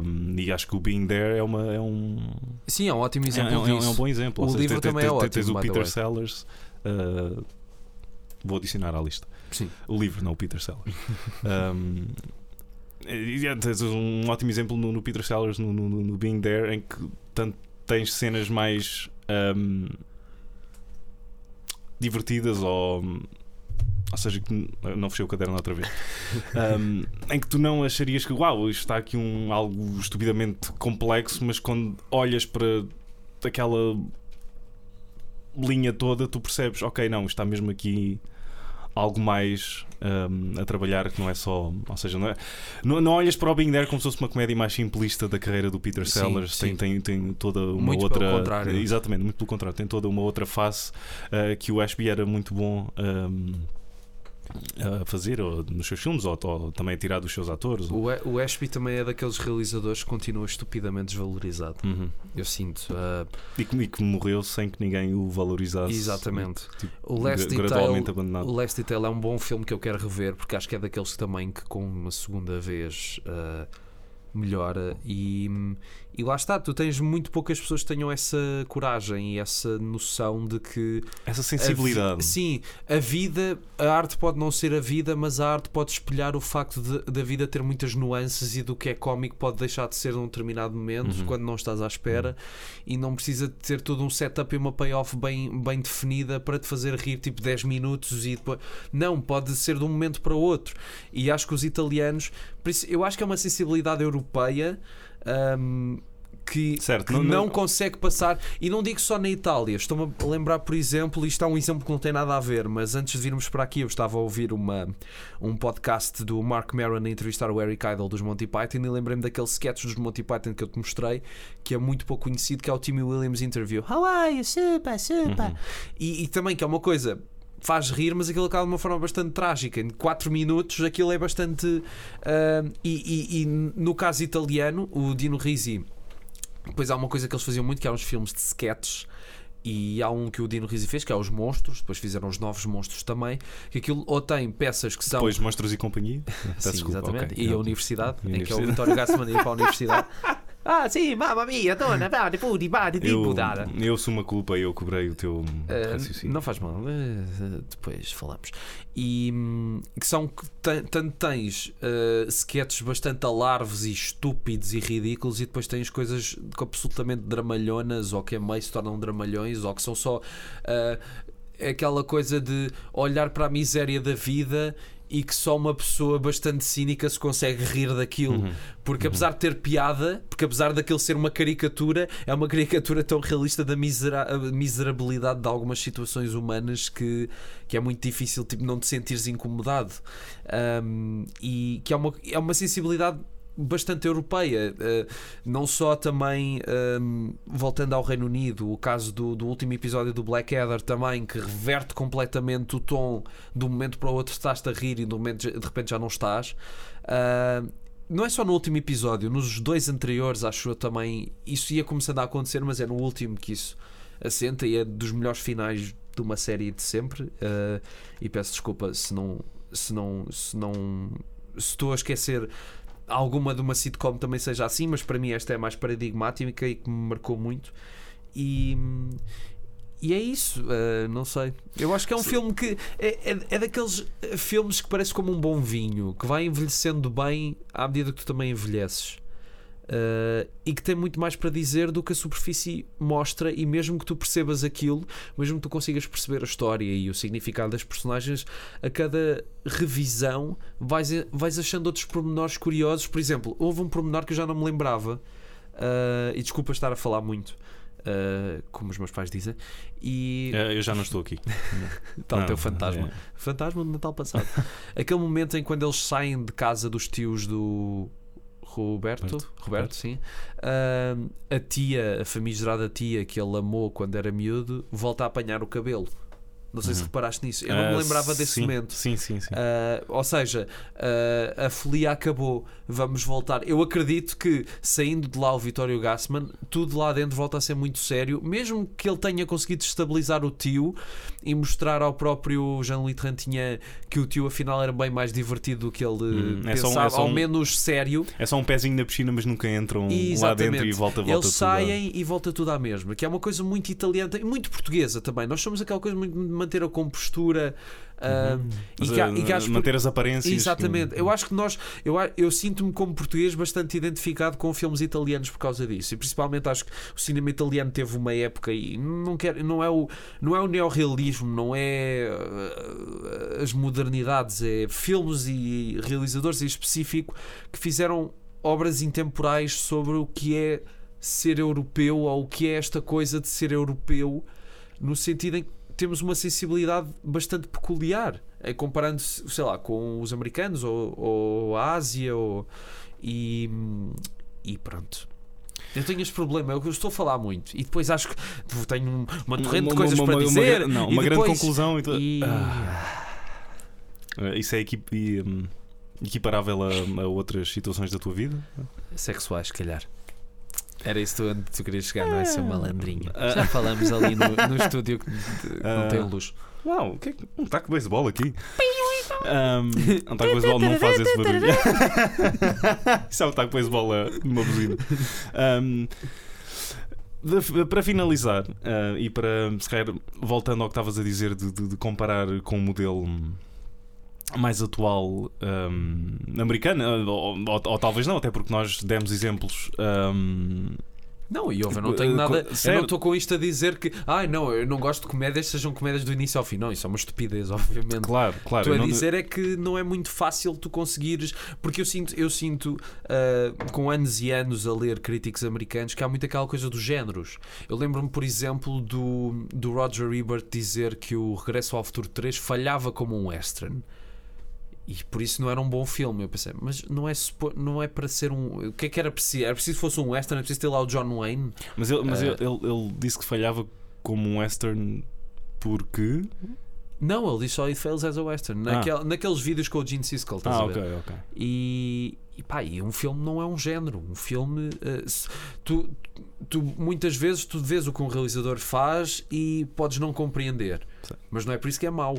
Um, e acho que o Being There é, uma, é um. Sim, é um ótimo É, exemplo é- é disso. um bom exemplo. O seja, livro também é ótimo, Tens o Peter. Sellers. uh, vou adicionar à lista. Sim. O livro, não o Peter Sellers. um, é, tens um ótimo exemplo no, no Peter Sellers, no, no, no Being There, em que tanto tens cenas mais divertidas ou. Ou seja, que não fechei o caderno outra vez. Um, em que tu não acharias que, uau, isto está aqui um, algo estupidamente complexo, mas quando olhas para aquela linha toda, tu percebes, ok, não, está mesmo aqui algo mais um, a trabalhar que não é só. Ou seja, não, é, não, não olhas para o There como se fosse uma comédia mais simplista da carreira do Peter Sim, Sellers. sim. Tem, tem, tem toda uma Muito outra. pelo contrário. Exatamente, muito pelo contrário. Tem toda uma outra face uh, que o Ashby era muito bom. um, a fazer ou nos seus filmes ou, ou também a tirar dos seus atores. O, A- o Ashby também é daqueles realizadores que continua estupidamente desvalorizado. Uhum. Eu sinto. ah, E, que, e que morreu sem que ninguém o valorizasse. exatamente. Tipo, O Last Detail, abandonado. o Last Detail é um bom filme que eu quero rever porque acho que é daqueles também que com uma segunda vez ah, melhora e, e lá está, tu tens muito poucas pessoas que tenham essa coragem e essa noção de que Essa a sensibilidade. sim, a vida, a arte pode não ser a vida, mas a arte pode espelhar o facto de- da vida ter muitas nuances e do que é cómico pode deixar de ser num determinado momento Uhum. quando não estás à espera e não precisa de ter todo um setup e uma payoff bem, bem definida para te fazer rir tipo 10 minutos e depois. Não, pode ser de um momento para o outro. E acho que os italianos, eu acho que é uma sensibilidade europeia. Hum, que, Certo, que não- não, não- consegue passar, e não digo só na Itália, estou-me a lembrar, por exemplo, isto é um exemplo que não tem nada a ver, mas antes de virmos para aqui, eu estava a ouvir uma, um podcast do Mark Maron a entrevistar o Eric Idle dos Monty Python e lembrei-me daquele sketch dos Monty Python que eu te mostrei, que é muito pouco conhecido, que é o Timmy Williams Interview. How are you? Super, super. Uhum. E, e também que é uma coisa faz rir, mas aquilo acaba de uma forma bastante trágica. Em 4 minutos aquilo é bastante. ah, e, e- e no caso italiano, o Dino Risi, depois há uma coisa que eles faziam muito que eram os filmes de sketches. E há um que o Dino Risi fez, que é os monstros, depois fizeram os novos monstros também, que aquilo ou tem peças que são. Depois Monstros e Companhia. Sim, desculpa, exatamente. ok. E a Não. universidade, E a em que é o universidade. Vitório Gassman ia para a universidade. Ah, sim, mamma mia, dona, vale, pudi, vale, Eu, tipo, dada. eu sou uma culpa e eu cobrei o teu Uh, raciocínio. não faz mal, uh, depois falamos. E hum, que são que tanto tens uh, sketches bastante alarves e estúpidos e ridículos, e depois tens coisas absolutamente dramalhonas ou que a meio se tornam dramalhões ou que são só uh, aquela coisa de olhar para a miséria da vida e que só uma pessoa bastante cínica se consegue rir daquilo. Uhum. Porque apesar de ter piada, porque apesar daquilo ser uma caricatura, é uma caricatura tão realista da misera- miserabilidade de algumas situações humanas que, que é muito difícil tipo, não te sentires incomodado. Um, e que é uma, é uma sensibilidade bastante europeia, Uh, não só também um, voltando ao Reino Unido, o caso do, do último episódio do Blackadder também, que reverte completamente o tom de um momento para o outro estás-te a rir e de, um momento, de repente já não estás. Uh, não é só no último episódio, nos dois anteriores, acho eu também, isso ia começando a acontecer, mas é no último que isso assenta e é dos melhores finais de uma série de sempre. Uh, e peço desculpa se não, se não, se não, se estou a esquecer alguma de uma sitcom também seja assim, mas para mim esta é mais paradigmática e que me marcou muito. E. E é isso, uh, não sei. Eu acho que é um filme que é, é, é daqueles uh, filmes que parece como um bom vinho, que vai envelhecendo bem à medida que tu também envelheces. Uh, e que tem muito mais para dizer do que a superfície mostra, e mesmo que tu percebas aquilo, mesmo que tu consigas perceber a história e o significado das personagens, a cada revisão vais, vais achando outros pormenores curiosos. Por exemplo, houve um pormenor que eu já não me lembrava, uh, e desculpa estar a falar muito. uh, como os meus pais dizem, e Eu já não estou aqui. está o teu fantasma. é. Fantasma do Natal passado. Aquele momento em quando eles saem de casa dos tios do Roberto, Roberto, Roberto, sim. Ah, a tia, a famigerada tia que ele amou quando era miúdo, volta a apanhar o cabelo. Não sei se Uhum. reparaste nisso. Eu não me Ah, lembrava desse sim, momento. Sim, sim, sim. Ah, ou seja, ah, a folia acabou. Vamos voltar. Eu acredito que saindo de lá o Vitório Gassman, tudo lá dentro volta a ser muito sério, mesmo que ele tenha conseguido estabilizar o tio e mostrar ao próprio Jean-Louis Trintignant que o tio afinal era bem mais divertido do que ele Hum, é só um- pensava, é só ao um- menos sério. É só um pezinho na piscina, mas nunca entram lá dentro e volta, volta Eles tudo a- saem e volta tudo à mesma, que é uma coisa muito italiana e muito portuguesa também. Nós somos aquela coisa muito manter a compostura ah, e, que, há- eh, e que acho que- manter as aparências. Exatamente. Eu acho que nós, eu, eu sinto-me como português bastante identificado com filmes italianos por causa disso. E principalmente acho que o cinema italiano teve uma época e não quer, não é o não é o neorrealismo, não é uh, as modernidades, é filmes e realizadores em específico que fizeram obras intemporais sobre o que é ser europeu ou o que é esta coisa de ser europeu no sentido em que temos uma sensibilidade bastante peculiar, eh, comparando, sei lá, com os americanos ou, ou a Ásia ou, e, e pronto. Eu tenho este problema, é eu estou a falar muito, e depois acho que tenho um- uma torrente de coisas para dizer. gra- não, uma grande conclusão. E tu- e- Ah, isso é hum, equiparável a, a outras situações da tua vida? Sexuais, se calhar. Era isso onde tu querias chegar, não é? Seu malandrinho. Ah. Já falamos ali no, no estúdio que que não Ah. tem luz. Uau, o que é que- um taco de beisebol aqui. Um, um taco de beisebol não faz esse barulho. Isso é um taco de beisebol eh, numa buzina. Um, de- para finalizar, eh, e para se calhar voltando ao que estavas a dizer de, de- de comparar com o modelo mais atual um, americano, eh, ou, ou- ou talvez não, até porque nós demos exemplos. um, Não, e eu não tenho Eh, nada. co- Eu não estou com isto a dizer que, ai não, eu não gosto de comédias, sejam comédias do início ao fim. Não, isso é uma estupidez, obviamente. claro, claro. Tu a eu não- dizer é que não é muito fácil tu conseguires, porque eu sinto, eu sinto ah, com anos e anos a ler críticos americanos que há muito aquela coisa dos géneros. Eu lembro-me, por exemplo, do, do Roger Ebert dizer que o Regresso ao Futuro 3 falhava como um western. E por isso não era um bom filme. Eu pensei, mas não é, não é para ser um. O que é que era preciso? Era preciso que fosse um western, era preciso ter lá o John Wayne. Mas, ele, mas Eh, ele, ele- ele disse que falhava como um western porque. Não, ele diz só It Fails as a Western. Naquel, Naqueles vídeos com o Gene Siskel, estás Ah, a ver? ok, ok. E, e pá, e um filme não é um género. Um filme. eh, se- tu, tu, muitas vezes tu vês o que um realizador faz e podes não compreender. Sim. Mas não é por isso que é mau.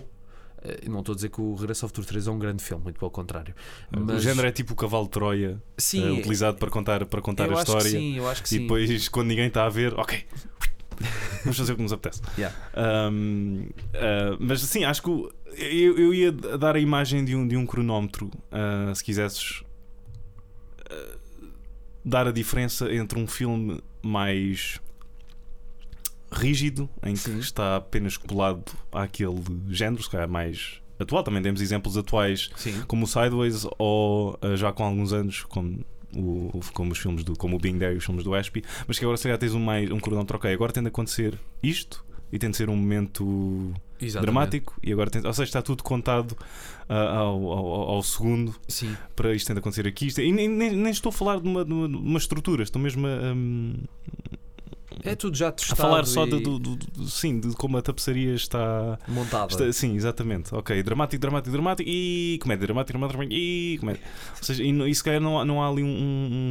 Eh, não estou a dizer que o Regresso ao Futuro 3 é um grande filme, muito pelo contrário. O Mas- género é tipo o cavalo de Troia Sim, eh, utilizado para contar, para contar eu a acho história. que sim, eu acho que E sim. depois, quando ninguém está a ver, ok, vamos fazer o que nos apetece. Yeah. Um, uh, mas sim, acho que o- eu, eu ia dar a imagem de um, de um cronómetro, uh, se quisesses uh, dar a diferença entre um filme mais rígido, em que Sim. está apenas colado àquele género, se calhar mais atual. Também temos exemplos atuais Sim. como o Sideways ou uh, já com alguns anos como, o, como os filmes do como o Being There e os filmes do Ashby mas que agora se calhar tens um, mais, um cronómetro ok, agora tem de acontecer isto e tem de ser um momento Exatamente. dramático e agora tem, ou seja, está tudo contado ah, ao, ao, ao segundo Sim. para isto tem de acontecer aqui isto, e nem, nem, nem estou a falar de uma, de uma, de uma estrutura, estou mesmo a, hum, É tudo já a testado falar só e de, do, do- do- sim, de como a tapeçaria está montada. Está- sim, exatamente. Ok, dramático, dramático, dramático e comédia, dramático, dramático, dramático e comédia. Ou seja, e, e se calhar não, há- não há ali um,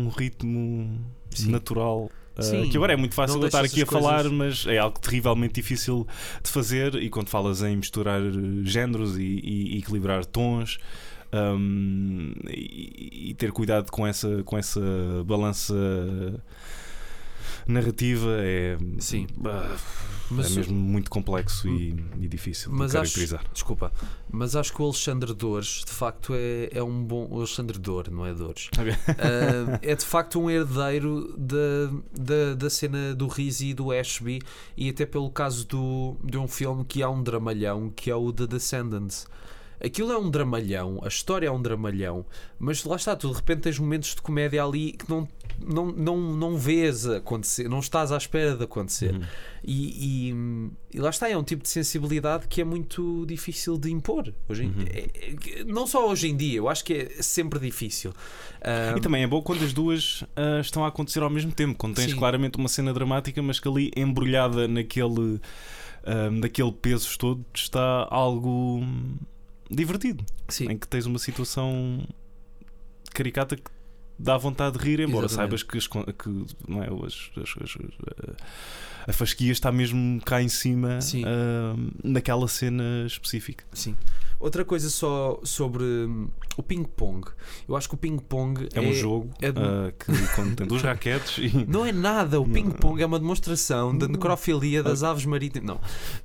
um- ritmo Sim. natural. uh, Sim. que agora é muito fácil eu estar aqui a essas falar, coisas- mas é algo terrivelmente difícil de fazer. E quando falas em misturar géneros e, e- e equilibrar tons um, e, e ter cuidado com essa, com essa balança narrativa, é, Sim. ah, é mesmo muito complexo e, e difícil Mas de acho- caracterizar. Desculpa, mas acho que o Alexandre Dores de facto é, é um bom. O Alexandre Dor, não é Dores. Ok. Ah, é de facto um herdeiro da, da, da cena do Rizzi e do Ashby e até pelo caso do, de um filme que há um dramalhão que é o The Descendants. Aquilo é um dramalhão, a história é um dramalhão, mas lá está, tu de repente tens momentos de comédia ali que não, não, não, não vês acontecer, não estás à espera de acontecer. Uhum. E, e- e lá está, é um tipo de sensibilidade que é muito difícil de impor. Hoje em- Uhum. é- é- não só hoje em dia, eu acho que é sempre difícil. Ah, E também é bom quando as duas ah, estão a acontecer ao mesmo tempo, quando tens Sim. claramente uma cena dramática, mas que ali embrulhada naquele, ah, naquele peso todo está algo divertido, sim. em que tens uma situação caricata que dá vontade de rir, embora Exatamente. saibas que, as que não é, as- as- as- a- fasquia está mesmo cá em cima ah, naquela cena específica. Sim. Outra coisa só sobre hum, o ping-pong. Eu acho que o ping-pong É, um jogo é ah, que contém duas raquetes e Não é nada, o ping-pong é uma demonstração da necrofilia das aves marítimas. Não,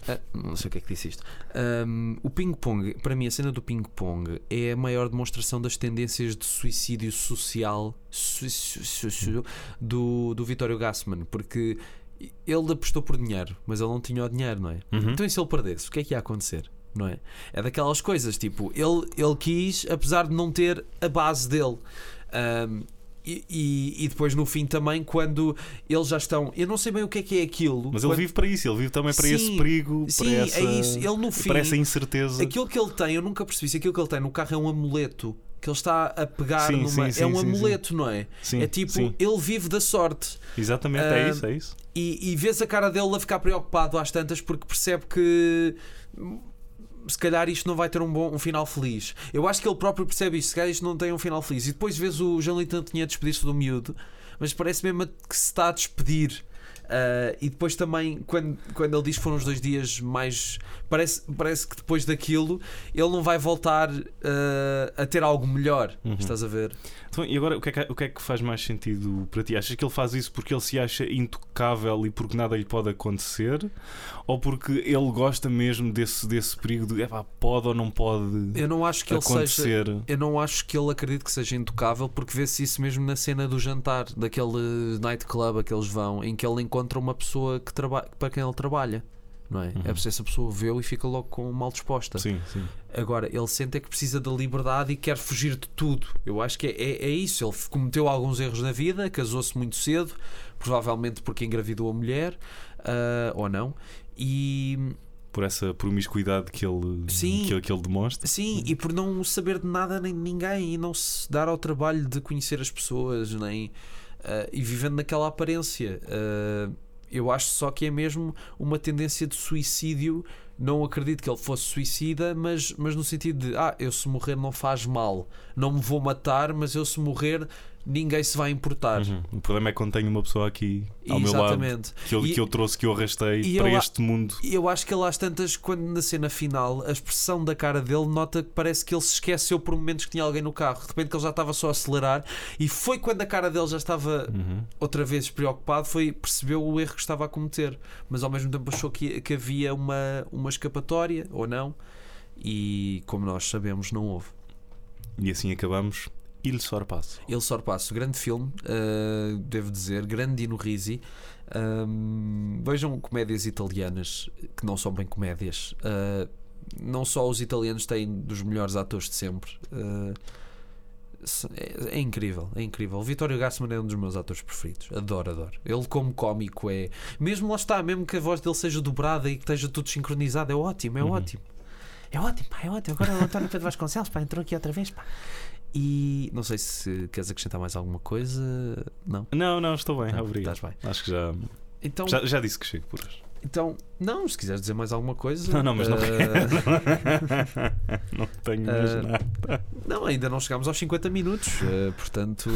Ah, não sei o que é que disse isto. Ahm, o ping-pong, para mim, a cena do ping-pong é a maior demonstração das tendências de suicídio social su- su- su- do, do Vittorio Gassman, porque ele apostou por dinheiro, mas ele não tinha o dinheiro, não é? Uhum. Então, e se ele perdesse, o que é que ia acontecer? Não é? É daquelas coisas, tipo, ele, ele quis, apesar de não ter a base dele. Ahm, e, e- e depois no fim também, quando eles já estão. Eu não sei bem o que é que é aquilo. Mas ele quando- vive para isso, ele vive também para Sim, esse perigo, Sim, para essa, é isso. Ele no fim. para essa incerteza. Aquilo que ele tem, eu nunca percebi se aquilo que ele tem no carro é um amuleto. Que ele está a pegar Sim, numa. sim, é um sim, amuleto, não é? É tipo, ele vive da sorte. Exatamente, é Ah, isso, é isso. E, e vês a cara dele a ficar preocupado às tantas porque percebe que se calhar isto não vai ter um bom um final feliz. Eu acho que ele próprio percebe isto, se calhar isto não tem um final feliz. E depois vês o Jean Lito tinha despedir-se do miúdo, mas parece mesmo que se está a despedir. Ah, e depois também, quando, quando ele diz que foram os dois dias mais. Parece, parece que depois daquilo ele não vai voltar ah, a ter algo melhor. Uhum. Estás a ver? Então, e agora, o que, é que, o que é que faz mais sentido para ti? Achas que ele faz isso porque ele se acha intocável e porque nada lhe pode acontecer? Ou porque ele gosta mesmo desse, desse perigo de epá, pode ou não pode Eu não acho que ele seja. acontecer? Eu não acho que ele acredite que seja intocável porque vê-se isso mesmo na cena do jantar, daquele nightclub a que eles vão, em que ele encontra uma pessoa que traba para quem ele trabalha. Não é? Uhum. É essa pessoa vê-o e fica logo com mal disposta. Sim, sim. Agora, ele sente é que precisa da liberdade e quer fugir de tudo. Eu acho que é, é, é isso. Ele cometeu alguns erros na vida, casou-se muito cedo, provavelmente porque engravidou a mulher, ah, ou não. E Por essa promiscuidade que ele, Sim. que, ele- que ele demonstra. Sim, e por não saber de nada nem de ninguém e não se dar ao trabalho de conhecer as pessoas, nem ah, e vivendo naquela aparência. Ah, eu acho só que é mesmo uma tendência de suicídio. Não acredito que ele fosse suicida, mas, mas no sentido de ah, eu se morrer não faz mal, não me vou matar, mas eu se morrer ninguém se vai importar. Uhum. O problema é quando tenho uma pessoa aqui ao meu lado Exatamente. que eu, E- que eu trouxe, que eu arrastei para eu este mundo. E eu acho que ele às tantas, quando na cena final, a expressão da cara dele nota que parece que ele se esqueceu por momentos que tinha alguém no carro. De repente que ele já estava só a acelerar e foi quando a cara dele já estava Uhum. outra vez preocupado, foi percebeu o erro que estava a cometer. Mas ao mesmo tempo achou que, que havia uma, uma escapatória ou não. E como nós sabemos, não houve. E assim acabamos. Il Sorpasso. Ele Sorpasso, grande filme, uh, devo dizer, grande Dino Risi. Um, vejam comédias italianas que não são bem comédias. Uh, não só os italianos têm dos melhores atores de sempre. Uh, é, é incrível, é incrível. O Vittorio Gassman é um dos meus atores preferidos. Adoro, adoro. Ele, como cómico, é. Mesmo lá está, mesmo que a voz dele seja dobrada e que esteja tudo sincronizado, é ótimo, é Uhum. ótimo. É ótimo, pá, é ótimo. Agora o António Pedro Vasconcelos pá, entrou aqui outra vez. Pá. E não sei se queres acrescentar mais alguma coisa. Não. Não, não, estou bem, Não, obrigado. estás bem. Acho que já, Então, já, já disse que chego por hoje. então, não, se quiseres dizer mais alguma coisa. Não, não, mas não eh, não tenho mais Ah, nada. Não, ainda não chegámos aos 50 minutos, eh, portanto,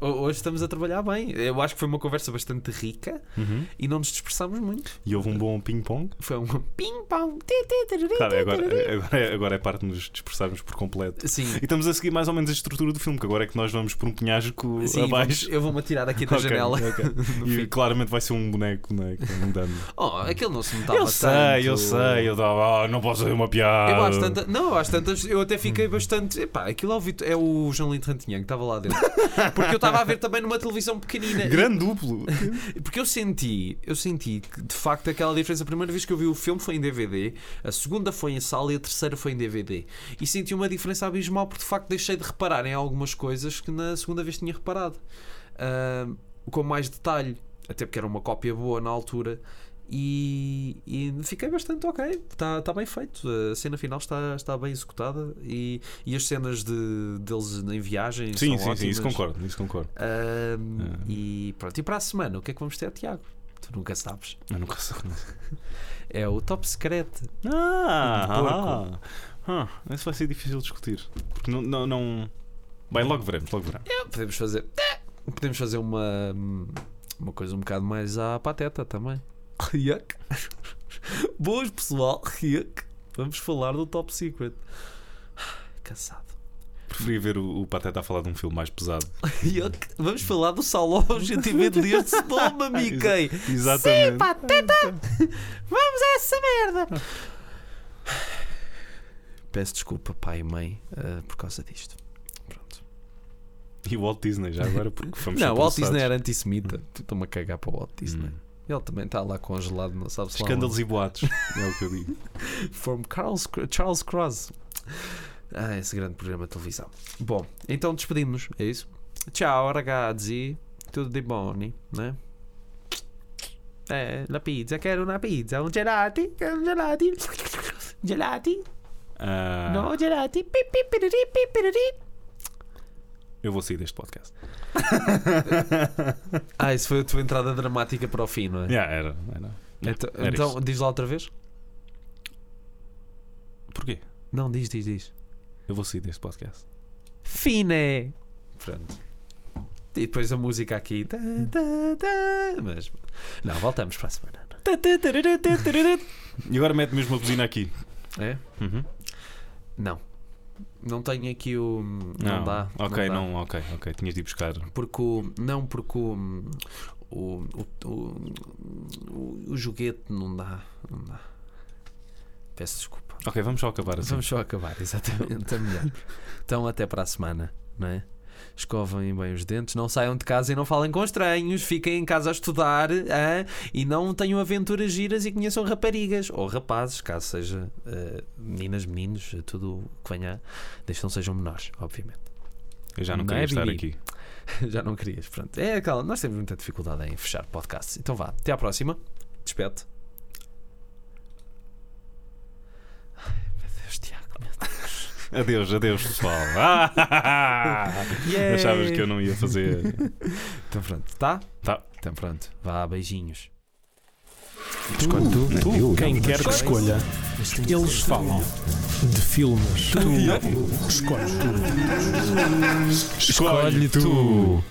hoje estamos a trabalhar bem. Eu acho que foi uma conversa bastante rica Uhum. e não nos dispersámos muito. E houve um bom ping-pong. Foi um ping-pong. Claro, agora, agora, é- agora é parte de nos dispersarmos por completo. Sim. E estamos a seguir mais ou menos a estrutura do filme, que agora é que nós vamos por um penhasco Sim, abaixo. vamos- eu vou-me atirar aqui da Ok, janela. ok. no E fim. claramente vai ser um boneco, não é? Com um dano. Oh, aquele não se notava Eu tanto. sei, eu sei. Eu dava, ah, não posso fazer uma piada. Eu às tantas, não, às tantas eu até fiquei bastante epá, aquilo é o, é o João Lito Rantinha que estava lá dentro. Porque eu estava a ver também numa televisão pequenina. Grande duplo. Porque eu senti, eu senti que de facto aquela diferença. A primeira vez que eu vi o filme foi em DVD, a segunda foi em sala e a terceira foi em DVD. E senti uma diferença abismal porque de facto deixei de reparar em algumas coisas que na segunda vez tinha reparado. Ah, com mais detalhe, até porque era uma cópia boa na altura. E, e fiquei bastante ok, está tá bem feito. A cena final está, está bem executada e, e as cenas de, deles em viagem Sim, são sim, sim, ótimas. isso concordo, isso concordo. Ahm, É. E pronto, e para a semana, o que é que vamos ter, Tiago? Tu nunca sabes. Eu nunca sei. É o top secreto. Ah, ah, ah, isso vai ser difícil de discutir. Porque não. não, não... Bem, logo veremos, logo veremos. Podemos fazer. Podemos fazer uma. Uma coisa um bocado mais à pateta também. Yuck. Boas, pessoal. Yuck. Vamos falar do top secret. Cansado. Preferia ver o, o Pateta a falar de um filme mais pesado. Yuck. Vamos falar do Salão GTV de Leão de Sodoma, Mickey. Exatamente. Sim, pateta! Vamos a essa merda! Peço desculpa, pai e mãe, ah, por causa disto. Pronto. E o Walt Disney, já agora, porque fomos Não, o Walt Disney era antissemita. Estou-me a cagar para o Walt Disney. Hum. Ele também está lá congelado, não sabe se lá Escândalos e boatos, é o que eu digo. From Charles, Charles Cross. Ah, esse grande programa de televisão. Bom, então despedimos-nos, é isso? Tchau, ragazzi. Tudo de bom, né? Eh, la pizza, quero una pizza, un gelati, un gelati, gelati, Ah, no gelati, pi, pi, piriri, pi, piriri. Eu vou sair deste podcast. Ah, isso foi a tua entrada dramática para o fim, não é? Já, era. era. Então, era então diz lá outra vez? Porquê? Não, diz, diz, diz. Eu vou sair deste podcast. Fine. Pronto. E depois a música aqui. tá, tá, tá, Mas. Não, voltamos para a semana. E agora mete mesmo a buzina aqui. É? Uhum. Não. Não tenho aqui o. Não, dá. Ok, dá. não, ok, ok. Tinhas de ir buscar. Porque o. Não, porque o. O, o, o, o, o joguete não dá. Não dá. Peço desculpa. Ok, vamos só acabar assim. Vamos só acabar, exatamente. É melhor. Então, até para a semana, não é? Escovem bem os dentes, não saiam de casa e não falem com estranhos, fiquem em casa a estudar hã? e não tenham aventuras giras e conheçam raparigas ou rapazes, caso seja eh, meninas, meninos, tudo o que venha, desde que não sejam menores, obviamente. Eu já não, Não queria é, estar aqui. Já não querias, pronto. É aquela, nós temos muita dificuldade em fechar podcasts. Então vá, até à próxima. Despete. Ai, meu Deus, Tiago, meu Deus. Adeus, adeus, pessoal. Ah! Achavas que eu não ia fazer. Então pronto, tá? Tá. Então pronto, vá, beijinhos. Escolhe tu, quem quer que escolha, eles falam de filmes. Tu escolhes tu. Escolhe tu.